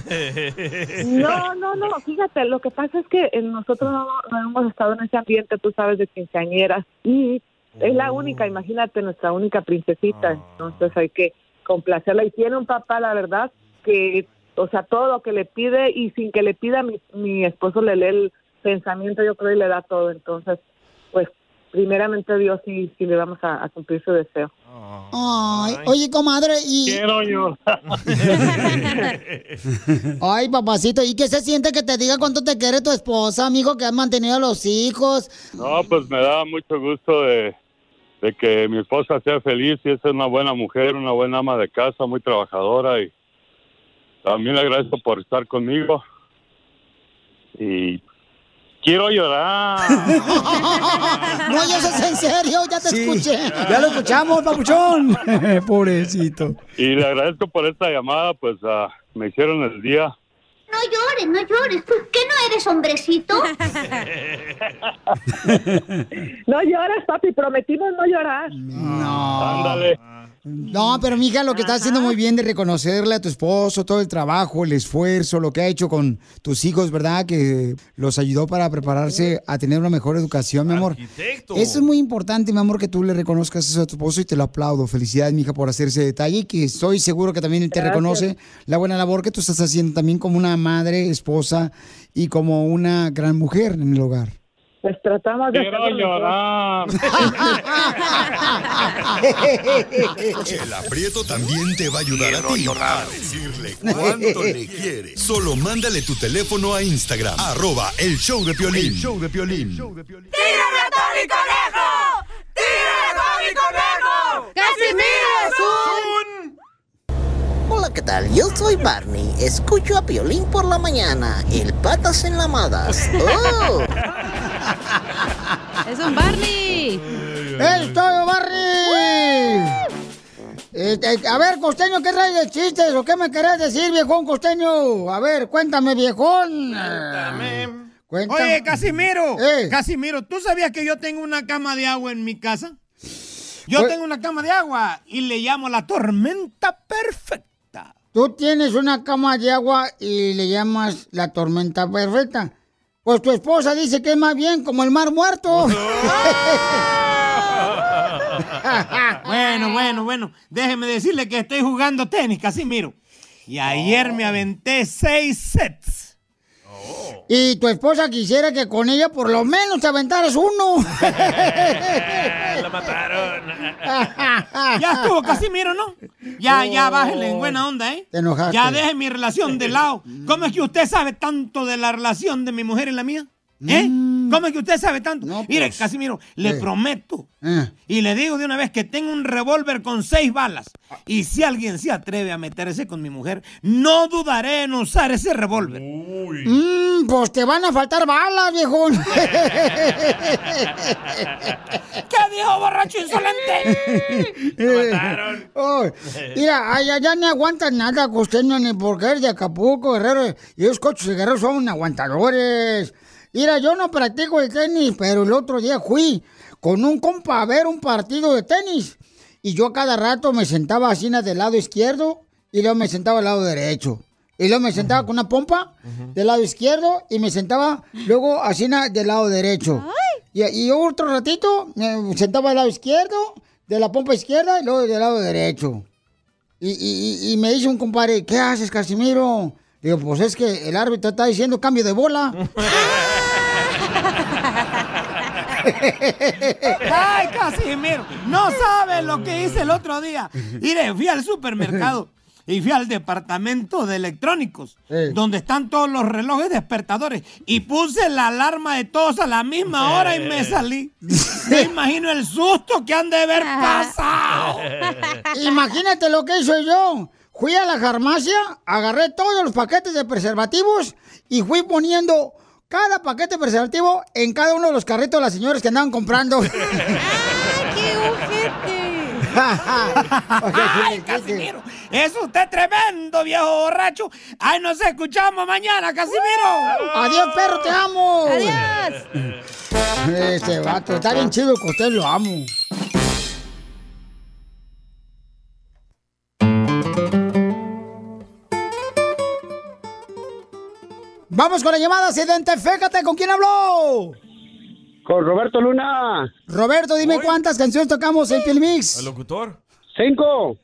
No, no, no, fíjate, lo que pasa es que nosotros no, no hemos estado en ese ambiente, tú sabes, de quinceañeras y es la única, imagínate, nuestra única princesita, entonces hay que complacerla. Y tiene un papá, la verdad, que, o sea, todo lo que le pide y sin que le pida, mi, mi esposo le lee el pensamiento, yo creo, y le da todo, entonces, pues, primeramente Dios sí, sí le vamos a, a cumplir su deseo. Ay, oye, comadre, y... Quiero yo. [LAUGHS] Ay, papacito, ¿y qué se siente que te diga cuánto te quiere tu esposa, amigo, que has mantenido a los hijos? No, pues me da mucho gusto de, de que mi esposa sea feliz y es una buena mujer, una buena ama de casa, muy trabajadora y también le agradezco por estar conmigo. Y quiero llorar. [LAUGHS] No, yo es en serio, ya te Sí, escuché. ya lo escuchamos, papuchón. [LAUGHS] Pobrecito. Y le agradezco por esta llamada, pues ah, me hicieron el día. No llores, no llores. ¿Tú qué no eres hombrecito? [LAUGHS] No llores, papi, prometimos no llorar. No. Ándale. No, pero mija, lo que está haciendo muy bien de reconocerle a tu esposo todo el trabajo, el esfuerzo, lo que ha hecho con tus hijos, ¿verdad? Que los ayudó para prepararse a tener una mejor educación, mi amor. Arquitecto. Eso es muy importante, mi amor, que tú le reconozcas eso a tu esposo y te lo aplaudo. Felicidades, mija, por hacer ese detalle y que estoy seguro que también él te Gracias. reconoce la buena labor que tú estás haciendo también como una madre, esposa y como una gran mujer en el hogar. Pues tratamos de Quiero llorar. [LAUGHS] El aprieto también te va a ayudar a ti a decirle cuánto le quieres. Solo mándale tu teléfono a Instagram, arroba el show de Piolín. El show de Piolín. ¡Tírame a Tony Conejo! ¡Tírame a Tony Conejo! ¡Casimiro. Hola, ¿qué tal? Yo soy Barney. Escucho a Piolín por la mañana. El patas enlamadas. ¡Oh! ¡Es un Barney! ¡Es todo, Barney! Este, a ver, costeño, ¿qué traes de chistes o qué me querés decir, viejón costeño? A ver, cuéntame, viejón. Cuéntame. Oye, Casimiro, Eh. Casimiro, ¿tú sabías que yo tengo una cama de agua en mi casa? Yo Pues- tengo una cama de agua y le llamo la tormenta perfecta. Tú tienes una cama de agua y le llamas la tormenta perfecta. Pues tu esposa dice que es más bien como el mar muerto. [LAUGHS] bueno, bueno, bueno, déjeme decirle que estoy jugando tenis, Casimiro. Y ayer me aventé seis sets. Y tu esposa quisiera que con ella por lo menos te aventaras uno. [LAUGHS] La mataron. [LAUGHS] Ya estuvo, Casimiro, ¿no? Ya, ya, bájale en buena onda, ¿eh? Te enojaste. Ya deje mi relación de lado. ¿Cómo es que usted sabe tanto de la relación de mi mujer y la mía? ¿Eh? ¿Cómo es que usted sabe tanto? Mire, Casimiro, le Mm. Eh. prometo Eh. y le digo de una vez que tengo un revólver con seis balas. Y si alguien se atreve a meterse con mi mujer, no dudaré en usar ese revólver. Mm, pues te van a faltar balas, viejón. [LAUGHS] [LAUGHS] ¿Qué dijo, borracho insolente? Oh, [LAUGHS] mira, allá ya ni aguantan nada, costeño, ni porque eres de Acapulco, Guerrero. Y los coches de Guerrero son aguantadores. Mira, yo no practico el tenis, pero el otro día fui con un compa a ver un partido de tenis. Y yo cada rato me sentaba así del lado izquierdo y luego me sentaba al lado derecho. Y luego me sentaba con una pompa del lado izquierdo y me sentaba luego así del lado derecho. Y, y otro ratito me sentaba al lado izquierdo, de la pompa izquierda y luego del lado derecho. Y, y- y- y me dice un compadre, ¿qué haces, Casimiro? Digo, pues es que el árbitro está diciendo cambio de bola. [LAUGHS] Ay, Casimiro, no sabes lo que hice el otro día. Mire, fui al supermercado y fui al departamento de electrónicos, donde están todos los relojes despertadores, y puse la alarma de todos a la misma hora y me salí. Me imagino el susto que han de haber pasado. [LAUGHS] Imagínate lo que hice yo. Fui a la farmacia, agarré todos los paquetes de preservativos y fui poniendo cada paquete preservativo en cada uno de los carritos de las señoras que andaban comprando. [LAUGHS] ¡Qué ojete! [LAUGHS] Ay, Casimiro, es usted tremendo, viejo borracho. Ay, nos escuchamos mañana, Casimiro. Adiós, perro, te amo. Adiós. Este vato, está bien chido que usted lo amo. Vamos con la llamada, identifícate, ¿con quién habló? Con Roberto Luna. Roberto, dime cuántas canciones tocamos en Pilmix. ¿El locutor? Cinco.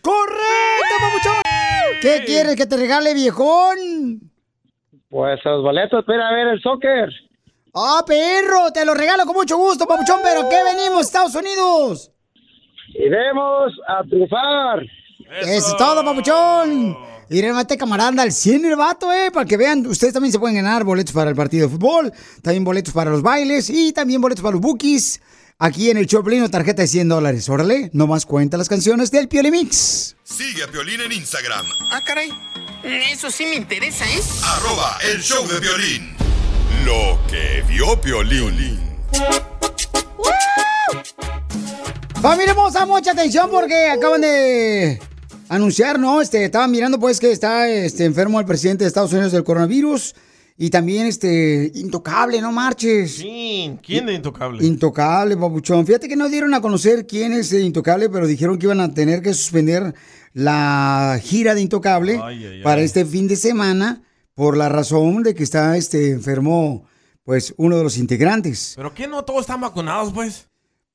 ¡Correcto, papuchón! ¿Qué quieres que te regale, viejón? Pues los boletos para ver el soccer. ¡Ah, perro! Te lo regalo con mucho gusto, papuchón, pero ¿qué venimos, Estados Unidos? Iremos a triunfar. Eso es todo, papuchón. Y remate camarada anda al 100 el vato, eh, para que vean, ustedes también se pueden ganar boletos para el partido de fútbol, también boletos para los bailes y también boletos para los bookies. Aquí en el Choplino, tarjeta de 100 dólares. Órale, nomás cuenta las canciones del Piolimix. Sigue a Piolín en Instagram, Ah, caray. Eso sí me interesa, ¿eh? arroba el show de violín. Lo que vio Piolín. Familia hermosa, mucha atención porque acaban de anunciar, ¿no? Este, estaba mirando pues que está este, enfermo el presidente de Estados Unidos del coronavirus Y también, este, Intocable, no marches. Sí, ¿quién de Intocable? Intocable, papuchón. Fíjate que no dieron a conocer quién es eh, Intocable, pero dijeron que iban a tener que suspender la gira de Intocable Ay, ay, ay. para este fin de semana por la razón de que está este enfermo, pues, uno de los integrantes. ¿Pero qué no todos están vacunados, pues?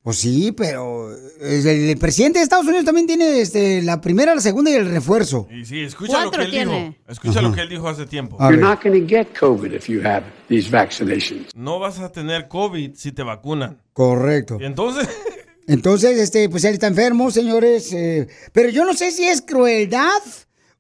Pues sí, pero eh, el, el presidente de Estados Unidos también tiene este, la primera, la segunda y el refuerzo. Y sí, escucha lo que él tiene. dijo. Escucha Ajá. lo que él dijo hace tiempo. You're not going to get COVID if you have these vaccinations. No vas a tener COVID si te vacunan. Correcto. Y entonces, [LAUGHS] Entonces, este, pues él está enfermo, señores. eh, pero yo no sé si es crueldad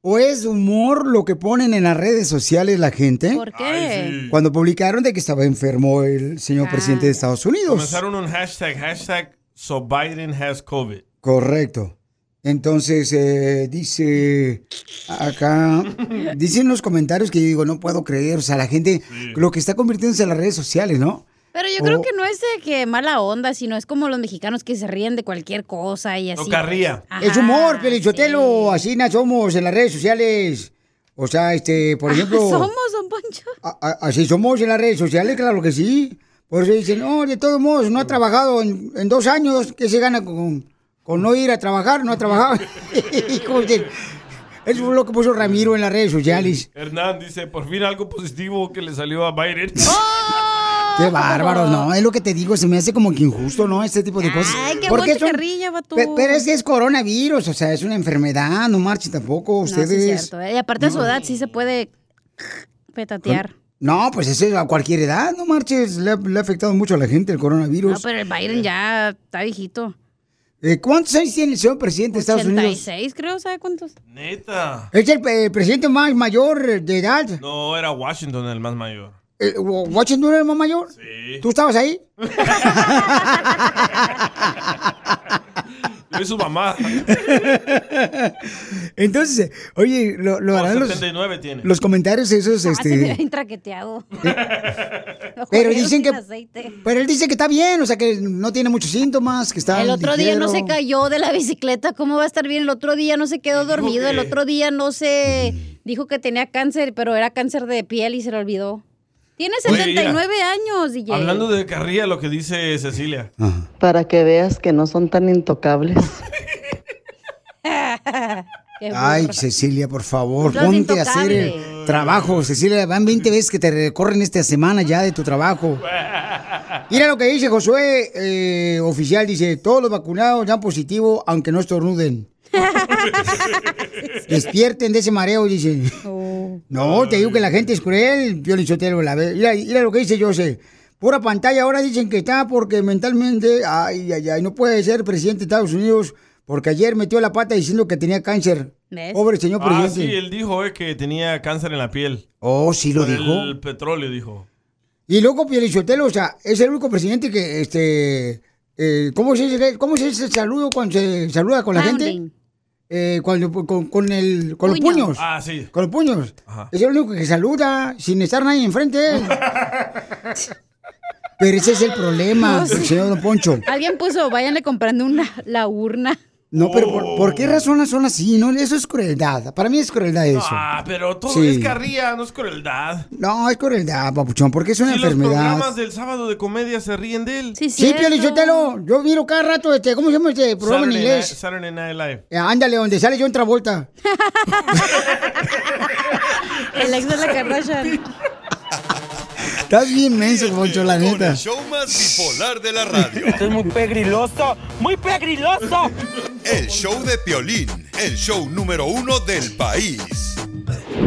o es humor lo que ponen en las redes sociales la gente. ¿Por qué? Cuando publicaron de que estaba enfermo el señor presidente de Estados Unidos. comenzaron un hashtag, hashtag So Biden has COVID. Correcto. Entonces, eh, dice acá, [LAUGHS] dicen los comentarios que yo digo, no puedo creer, o sea, la gente, lo que está convirtiéndose en las redes sociales, ¿no? Pero yo creo O- que no es de que mala onda, sino es como los mexicanos que se ríen de cualquier cosa y así. carrilla. pues. Es Ajá, humor, Pelichotelo, así na somos en las redes sociales. O sea, este, por ejemplo... [LAUGHS] Somos, don Poncho. a- a- así somos en las redes sociales, claro que sí. Por eso dicen, no, de todos modos, no ha trabajado en, en dos años, ¿qué se gana con, con no ir a trabajar? No ha trabajado. Eso fue lo que puso Ramiro en las redes sociales. Hernán dice, por fin algo positivo que le salió a Biden. Qué bárbaro, no, es lo que te digo, se me hace como que injusto, ¿no? Este tipo de cosas. Ay, qué Porque son- carrilla, vato. Pero es que es coronavirus, o sea, es una enfermedad, no marchen tampoco No, sí ustedes. es cierto. ¿eh? Y aparte de su edad, sí se puede petatear. No, pues eso es a cualquier edad, no marches, le ha, le ha afectado mucho a la gente el coronavirus. No, pero el Biden ya está viejito. Eh, ¿Cuántos años tiene el señor presidente de Estados Unidos? 86, creo, ¿sabe cuántos? Neta. Es el eh, presidente más mayor de edad. No, era Washington el más mayor. Eh, ¿Washington era el más mayor? Sí. ¿Tú estabas ahí? [LAUGHS] Yo y su mamá. [LAUGHS] Entonces, oye, lo, lo harán los, 79 tiene. los comentarios esos, Ah, este... bien traqueteado. [LAUGHS] Pero dicen que... Pero él dice que está bien, o sea, que no tiene muchos síntomas, que está El otro día no se cayó de la bicicleta, ¿cómo va a estar bien? El otro día no se quedó dormido, el otro día no se dijo que tenía cáncer, pero era cáncer de piel y se le olvidó. Tiene Oye, 79 años, DJ. Hablando de carrilla, lo que dice Cecilia. Para que veas que no son tan intocables. [LAUGHS] [LAUGHS] Ay. Cecilia, por favor, Los ponte a hacer el trabajo. Cecilia, van 20 veces que te recorren esta semana ya de tu trabajo. [LAUGHS] Mira lo que dice Josué, eh, oficial, dice, todos los vacunados dan positivo, aunque no estornuden. [LAUGHS] Despierten de ese mareo, dice. No, te digo que la gente es cruel, Pio Lichotelo, la ve. Mira, mira lo que dice José. Pura pantalla, ahora dicen que está porque mentalmente, ay, ay, ay, no puede ser presidente de Estados Unidos porque ayer metió la pata diciendo que tenía cáncer. ¿Ves? Pobre señor Ah, presidente. sí, él dijo eh, que tenía cáncer en la piel. Oh, sí lo Por dijo. El petróleo, dijo. Y luego Pielichotelo, o sea, es el único presidente que, este, eh, ¿cómo se dice, cómo se dice el saludo cuando se saluda con la gente? Eh, cuando, con, con el, con los Puños. Ah, sí. Con los puños. Ajá. Es el único que saluda sin estar nadie enfrente. de [LAUGHS] él. Pero ese es el problema, No sé. señor Don Poncho. Alguien puso, váyanle comprando una, la urna. No, pero ¿por, por qué razones son así? No, eso es crueldad. Para mí es crueldad eso. Ah, pero todo Sí. es carrilla, no es crueldad. No, es crueldad, papuchón, porque es una Si los enfermedad. programas del sábado de comedia se ríen de él. Sí, Sí, Pielichotelo, yo miro cada rato, este, ¿cómo se llama este programa en inglés? Night- Saturday Night Live. Eh, ándale, donde sale John Travolta. [LAUGHS] El ex de la Kardashian. [LAUGHS] Estás bien menso, Poncho, la Con neta. el show más bipolar de la radio. [LAUGHS] Esto es muy pegriloso, muy pegriloso. El show de Piolín, el show número uno del país.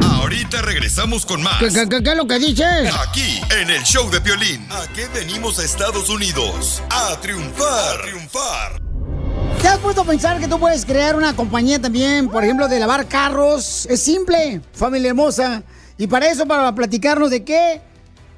Ahorita regresamos con más. ¿Qué, qué, qué- qué es lo que dices? Aquí, en el show de Piolín. ¿A qué venimos a Estados Unidos? A triunfar. A triunfar. ¿Te has puesto a pensar que tú puedes crear una compañía también, por ejemplo, de lavar carros? Es simple, familia hermosa. Y para eso, para platicarnos de qué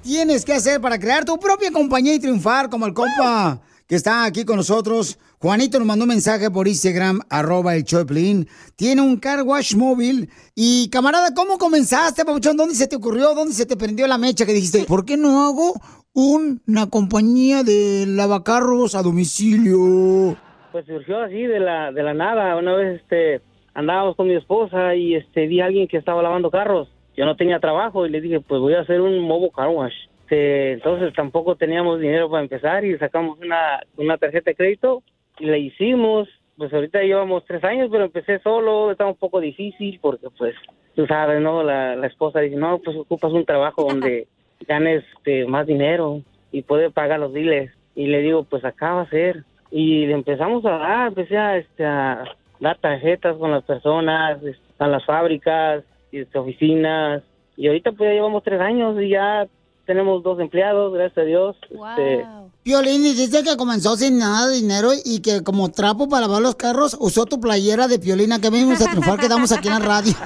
tienes que hacer para crear tu propia compañía y triunfar, como el compa que está aquí con nosotros. Juanito nos mandó un mensaje por Instagram, arroba el Choplin. Tiene un car wash móvil. Y camarada, ¿cómo comenzaste, Pabuchón? ¿Dónde se te ocurrió? ¿Dónde se te prendió la mecha que dijiste, ¿por qué no hago una compañía de lavacarros a domicilio? Pues surgió así de la, de la nada. Una vez este, andábamos con mi esposa y este, vi a alguien que estaba lavando carros. Yo no tenía trabajo y le dije, pues voy a hacer un mobile car wash. Este, entonces tampoco teníamos dinero para empezar y sacamos una, una tarjeta de crédito y la hicimos. Pues ahorita llevamos tres años, pero empecé solo, está un poco difícil porque pues tú sabes, ¿no? La, la esposa dice, no, pues ocupas un trabajo donde ganes este, más dinero y puedes pagar los diles. Y le digo, pues acá va a ser. Y le empezamos a dar, empecé a, este, a dar tarjetas con las personas, a las fábricas, y, este, oficinas. Y ahorita pues ya llevamos tres años y ya tenemos dos empleados, gracias a Dios. Este, Piolín, dijiste que comenzó sin nada de dinero y que como trapo para lavar los carros usó tu playera de Piolina que venimos a triunfar que damos aquí en la radio. [LAUGHS]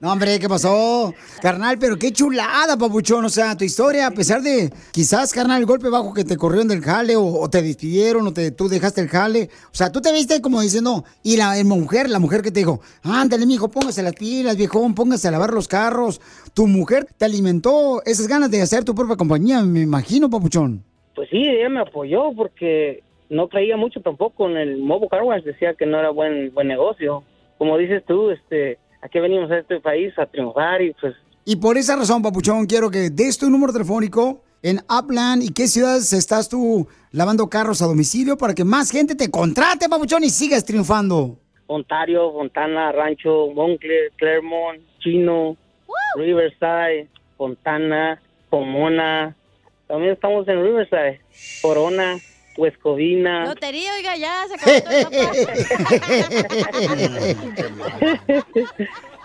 No, hombre, ¿qué pasó? Carnal, pero qué chulada, papuchón. O sea, tu historia, a pesar de quizás, carnal, el golpe bajo que te corrieron del jale o, o te despidieron o te, tú dejaste el jale. O sea, tú te viste como diciendo, y la mujer, la mujer que te dijo, ándale, mijo, póngase las pilas, viejón, póngase a lavar los carros. Tu mujer te alimentó esas ganas de hacer tu propia compañía, me imagino, papuchón. Pues sí, ella me apoyó porque no creía mucho tampoco en el Mobo Car Wash, decía que no era buen buen negocio. Como dices tú, este, aquí venimos a este país a triunfar y pues Y por esa razón, papuchón, quiero que des tu número telefónico en Upland y qué ciudades estás tú lavando carros a domicilio para que más gente te contrate, papuchón, y sigas triunfando. Ontario, Fontana, Rancho, Montclair, Claremont, Chino, Riverside, Fontana, Pomona. También estamos en Riverside, Corona, Huescovina. Lotería, oiga, ya se acabó todo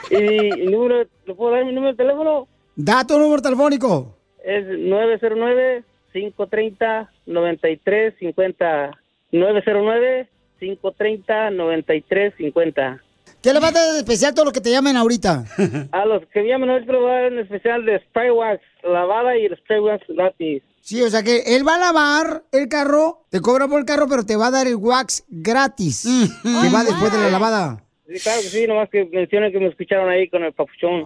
[LAUGHS] y, y número, ¿le puedo dar mi número de teléfono? Da tu número telefónico. Es 909-530-9350. 909-530-9350. ¿Qué le va a dar de especial todo lo que te llamen ahorita? [LAUGHS] A los que llaman hoy, les voy a dar un especial de Spray Wax, lavada y el Spray Wax gratis. Sí, o sea que él va a lavar el carro, te cobra por el carro, pero te va a dar el wax gratis. que va después de la lavada. Sí, claro que sí, nomás que mencionen que me escucharon ahí con el papuchón.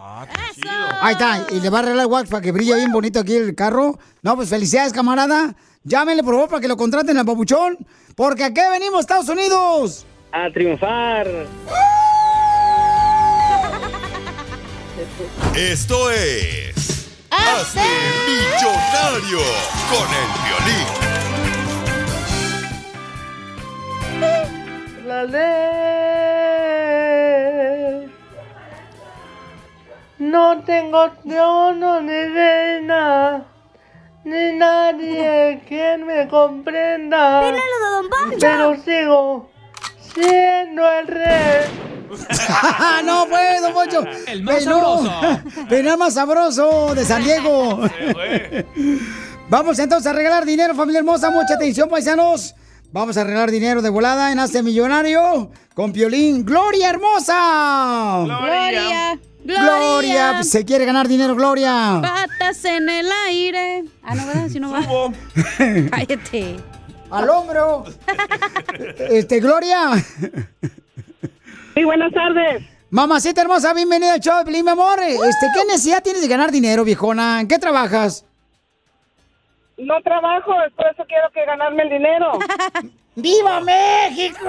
Ahí está, y le va a arreglar el wax para que brille bien bonito aquí el carro. No, pues felicidades, camarada. Llámenle, por favor, para que lo contraten al papuchón. Porque aquí venimos, Estados Unidos. A triunfar. Esto es. Hazte millonario con el violín. La ley. No tengo trono ni reina, ni nadie quien me comprenda. Pero sigo siendo el rey. [LAUGHS] no puedo, Poncho. El más Pero- sabroso. [LAUGHS] El más sabroso de San Diego. [LAUGHS] Vamos entonces a regalar dinero, familia hermosa. Mucha atención, paisanos. Vamos a regalar dinero de volada en Hazte Millonario con Piolín. ¡Gloria hermosa! Gloria. Gloria. pues, se quiere ganar dinero, Gloria. Patas en el aire. Ah, no, ¿verdad? Si no va. Cállate. Al hombro. [LAUGHS] Este, Gloria. Sí, buenas tardes. Mamacita hermosa, bienvenida al show mi amor. Este, ¿qué necesidad tienes de ganar dinero, viejona? ¿En qué trabajas? No trabajo, por eso quiero que ganarme el dinero. [LAUGHS] ¡Viva México!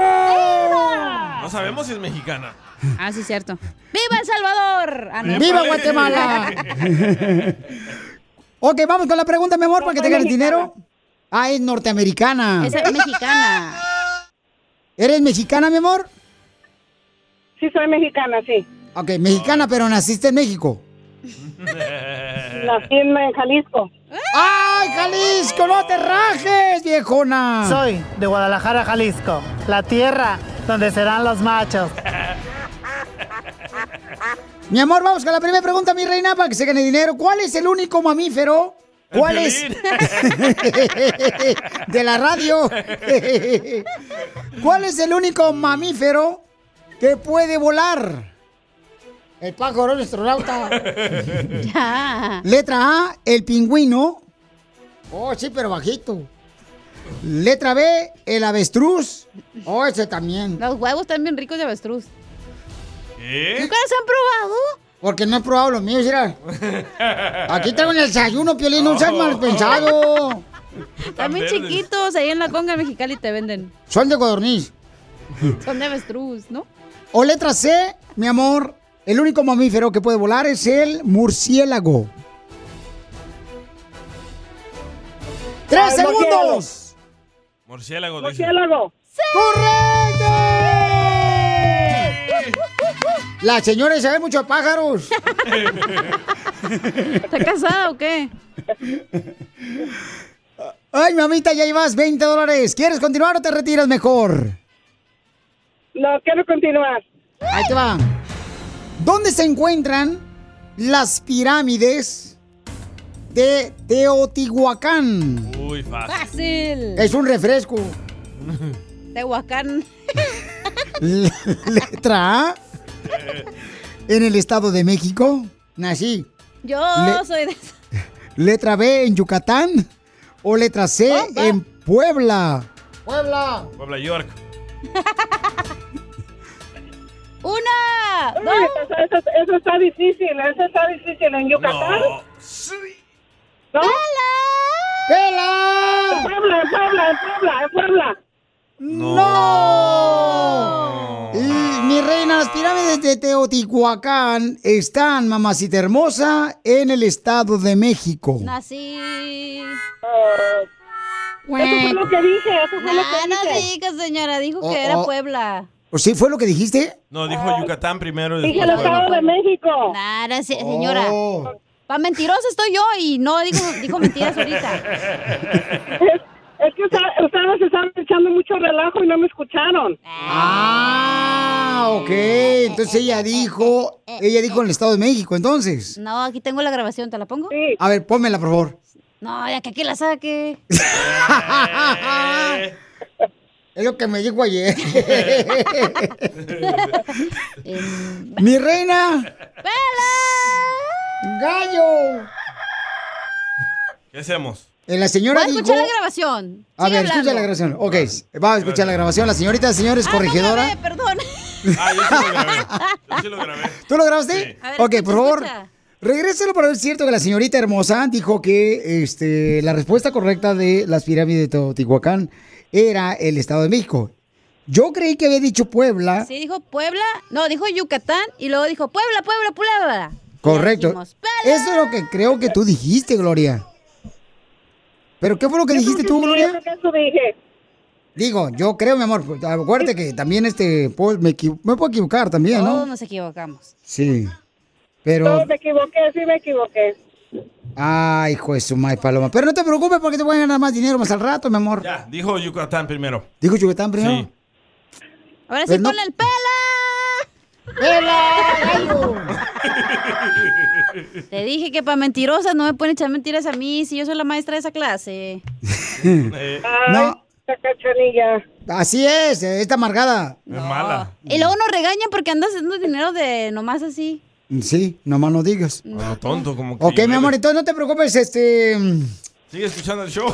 No sabemos si es mexicana. Ah, sí, cierto. ¡Viva El Salvador! Ah, no. ¡Viva Guatemala! [LAUGHS] ok, vamos con la pregunta, mi amor, para que te ganes dinero. Ah, es norteamericana. Esa es mexicana. [LAUGHS] ¿Eres mexicana, mi amor? Sí, soy mexicana, sí. Ok, mexicana, pero naciste en México. [LAUGHS] Nací en en Jalisco. ¡Ay, Jalisco, no te rajes, viejona! Soy de Guadalajara, Jalisco, la tierra donde serán los machos. Mi amor, vamos con la primera pregunta, mi reina, para que se gane dinero. ¿Cuál es el único mamífero? ¿Cuál es? [LAUGHS] De la radio. ¿Cuál es el único mamífero que puede volar? El pájaro, el astronauta. [LAUGHS] Letra A, el pingüino. Oh, sí, pero bajito. Letra B, el avestruz. Oh, ese también. Los huevos están bien ricos de avestruz. ¿Qué? ¿Nunca los han probado? Porque no he probado los míos, mira. [LAUGHS] Aquí en el desayuno, Piolín, no seas mal pensado. [LAUGHS] También chiquitos, ahí en la conga mexicali te venden. Son de codorniz. [LAUGHS] Son de avestruz, ¿no? O letra C, mi amor, El único mamífero que puede volar es el murciélago. ¡Tres Ay, segundos! Murciélago, dice. Murciélago. ¡Correcto! La señora sabe mucho de pájaros. [LAUGHS] ¿Está casada o qué? Ay, mamita, ya llevas 20 dólares. ¿Quieres continuar o te retiras mejor? No, quiero continuar. Ahí te va. ¿Dónde se encuentran las pirámides de Teotihuacán? Uy, fácil. Fácil. Es un refresco. Tehuacán. [LAUGHS] Letra A. En el Estado de México. Nací. Yo Le- soy de... Letra B en Yucatán. O letra C en Puebla. Puebla. Puebla York. [LAUGHS] ¡Una! Uy, eso, eso- eso está difícil, eso está difícil. ¿En Yucatán? No. ¿No? ¡Pela! En Puebla, en Puebla, en Puebla, en Puebla. ¡No! Y, mi reina, las pirámides de Teotihuacán están, mamacita hermosa, en el Estado de México. Nací. Eso fue lo que dije, eso fue lo Ah, que no dije. digas, señora. Dijo Oh, que era oh. Puebla. ¿O sí fue lo que dijiste? No, dijo Yucatán primero Dije el Estado Puebla. de México. Nada, se- señora. Oh. Pa' mentirosa estoy yo y no dijo, dijo mentiras ahorita. [LAUGHS] Es que ustedes ustedes estaban echando mucho relajo y no me escucharon. Ah, ok. Entonces ella dijo, ella dijo en el Estado de México, entonces. No, aquí tengo la grabación, ¿te la pongo? Sí. A ver, pónmela, por favor. No, ya que aquí la saque. [LAUGHS] Es lo que me dijo ayer. [LAUGHS] Mi reina. ¡Gallo! ¿Qué hacemos? Eh, La señora Voy a dijo... escuchar la grabación. A Sigue ver, escucha la grabación. Ok, va a escuchar la grabación. La señorita, señores, Ah, no corregidora. grabé, perdón. [LAUGHS] Ah, yo sí lo grabé. Yo sí lo grabé. [LAUGHS] ¿Tú lo grabaste? A ver, ok, escucha, por favor. escucha. Regrésalo para ver si es cierto que la señorita hermosa dijo que este, la respuesta correcta de las pirámides de Teotihuacán era el Estado de México. Yo creí que había dicho Puebla. Sí, dijo Puebla. No, dijo Yucatán y luego dijo Puebla, Puebla, Puebla. Correcto. Eso es lo que creo que tú dijiste, Gloria. ¿Pero qué fue lo que dijiste tú, Sí, Gloria? que eso dije. Digo, yo creo, mi amor. Acuérdate que también este, me, me puedo equivocar también, Todos ¿no? nos equivocamos. Sí. Pero, No, me equivoqué, sí me equivoqué. ay, hijo de su madre, Paloma. Pero no te preocupes porque te voy a ganar más dinero más al rato, mi amor. Ya, dijo Yucatán primero. Dijo Yucatán primero. Sí. Ahora sí Pero no- ponle el pela. [LAUGHS] ¡Pela! Te dije que para mentirosas no me pueden echar mentiras a mí si yo soy la maestra de esa clase. No, Esta cachanilla. así es, está amargada. Es mala. Y luego nos regañan porque andas haciendo dinero de nomás así. Sí, nomás no digas. Lo tonto, como que. Ok, mi amor, entonces no te preocupes, este... Sigue escuchando el show.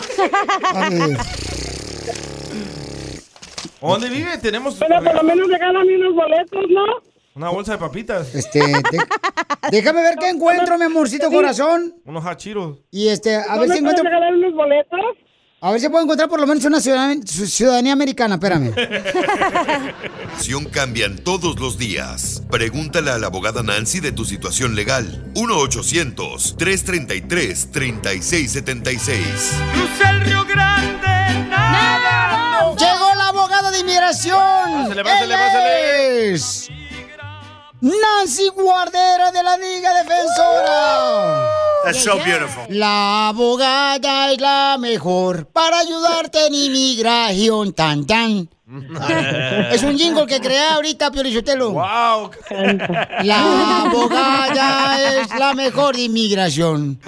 ¿Dónde vive? Tenemos Bueno, por lo menos regálame unos boletos, ¿no? Una bolsa de papitas. Este, de- déjame ver qué encuentro, mi amorcito corazón. Unos hachiros. Y este, a ¿No ver si encuentro... regalar unos boletos? A ver si puedo encontrar por lo menos una ciudadanía, ciudadanía americana, espérame. Cambian todos los días. Pregúntale a la abogada Nancy de tu situación legal. 1-800-333-3676. Cruza el Río Grande, nada. Llegó la abogada de inmigración. Pásale, pásale, pásale. Nancy Guardera de la Liga Defensora. That's so beautiful. La abogada es la mejor para ayudarte en inmigración. Tan, tan. [LAUGHS] Es un jingle que creé ahorita, Piolichotelo. ¡Wow! La abogada es la mejor de inmigración.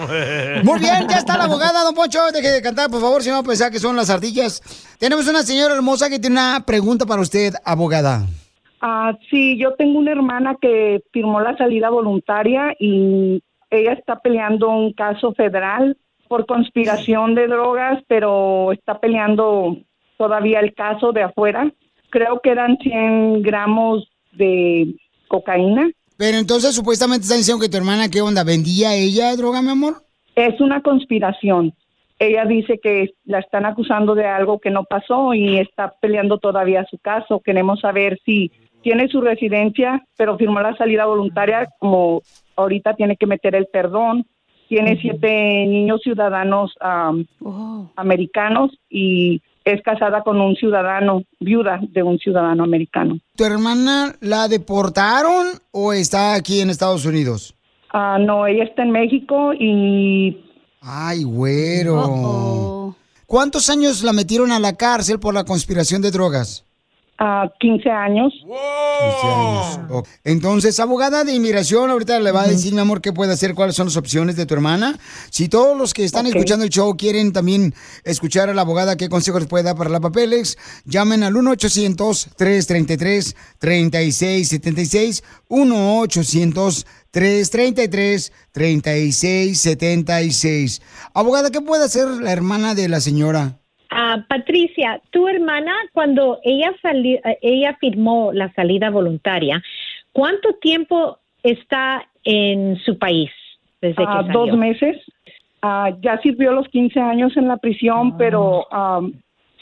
Muy bien, ya está la abogada, don Poncho. Deje de cantar, por favor, si no pensar que son las ardillas. Tenemos una señora hermosa que tiene una pregunta para usted, abogada. Ah, sí, yo tengo una hermana que firmó la salida voluntaria y ella está peleando un caso federal por conspiración de drogas, pero está peleando todavía el caso de afuera. Creo que eran 100 gramos de cocaína. Pero entonces supuestamente está diciendo que tu hermana, ¿qué onda? ¿Vendía ella droga, mi amor? Es una conspiración. Ella dice que la están acusando de algo que no pasó y está peleando todavía su caso. Queremos saber si tiene su residencia, pero firmó la salida voluntaria, como ahorita tiene que meter el perdón. Tiene siete niños ciudadanos am, americanos y es casada con un ciudadano, viuda de un ciudadano americano. ¿Tu hermana la deportaron o está aquí en Estados Unidos? Ah, no, ella está en México y Ay, güero. ¿Cuántos años la metieron a la cárcel por la conspiración de drogas? A 15 años. 15 años. Ok. Entonces, abogada de inmigración, ahorita le va a decir, mi amor, qué puede hacer, cuáles son las opciones de tu hermana. Si todos los que están Ok. escuchando el show quieren también escuchar a la abogada qué consejos les puede dar para los papeles, llamen al 1-800-333-3676. 1-800-333-3676. Abogada, ¿qué puede hacer la hermana de la señora? Ah, Patricia, tu hermana, cuando ella, sali- eh, ella firmó la salida voluntaria, ¿cuánto tiempo está en su país desde que Ah, salió? dos meses. Ah, ya sirvió los 15 años en la prisión, pero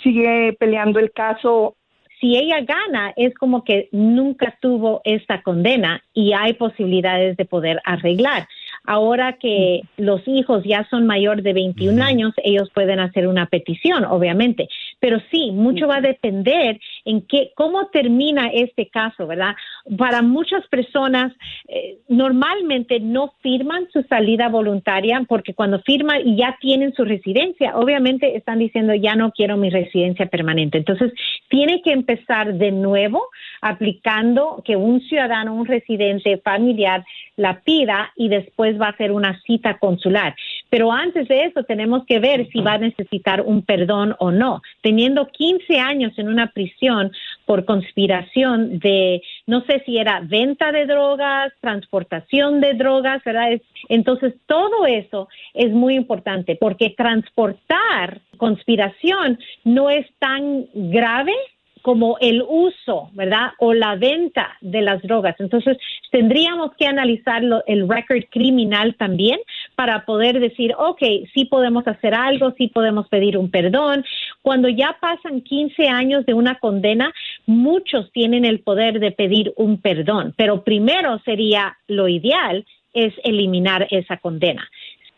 sigue peleando el caso. Si ella gana, es como que nunca tuvo esta condena y hay posibilidades de poder arreglar. Ahora que los hijos ya son mayor de 21 años, ellos pueden hacer una petición, obviamente. Pero sí, mucho va a depender en qué, cómo termina este caso, ¿verdad? Para muchas personas, eh, normalmente no firman su salida voluntaria porque cuando firman y ya tienen su residencia, obviamente están diciendo ya no quiero mi residencia permanente. Entonces, tiene que empezar de nuevo aplicando que un ciudadano, un residente familiar la pida y después va a hacer una cita consular. Pero antes de eso tenemos que ver si va a necesitar un perdón o no. Teniendo 15 años en una prisión por conspiración de, no sé si era venta de drogas, transportación de drogas, ¿verdad? Es- entonces todo eso es muy importante porque transportar conspiración no es tan grave como el uso, ¿verdad? O la venta de las drogas. Entonces, tendríamos que analizar el record criminal también para poder decir, ok, sí podemos hacer algo, sí podemos pedir un perdón. Cuando ya pasan 15 años de una condena, muchos tienen el poder de pedir un perdón, pero primero sería lo ideal es eliminar esa condena.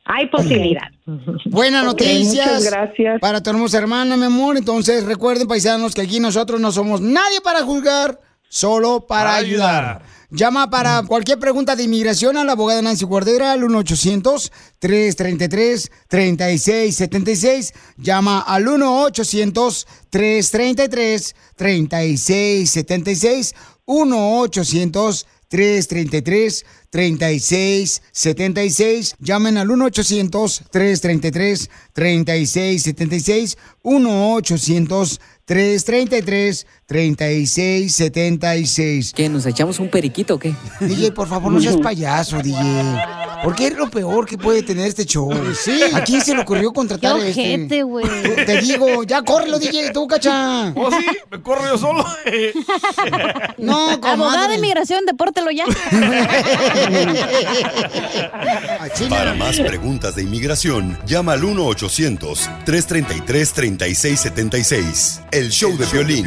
Hay posibilidad. [LAUGHS] Buenas Ok, noticias. muchas gracias. Para tu hermosa hermana, mi amor. Entonces, recuerden, paisanos, que aquí nosotros no somos nadie para juzgar, solo para, ayudar. ayudar. Llama para cualquier pregunta de inmigración a la abogada Nancy Guardera al 1-800-333-3676. Llama al 1-800-333-3676. 1-800-333-3676. Llamen al 1-800-333-3676. 1-800-333-3676. ¿Qué? ¿Nos echamos un periquito o qué? DJ, por favor, no seas payaso, DJ. Porque es lo peor que puede tener este show. Sí. ¿A quién se le ocurrió contratar Qué este? ojete, güey. Te digo, ya córrelo, DJ, tú, cacha. ¿Oh, sí? ¿Me corro yo solo? No, Abogada comadre. de inmigración, depórtelo ya. [LAUGHS] Para más preguntas de inmigración, llama al 1-800-333-3676. El show de violín.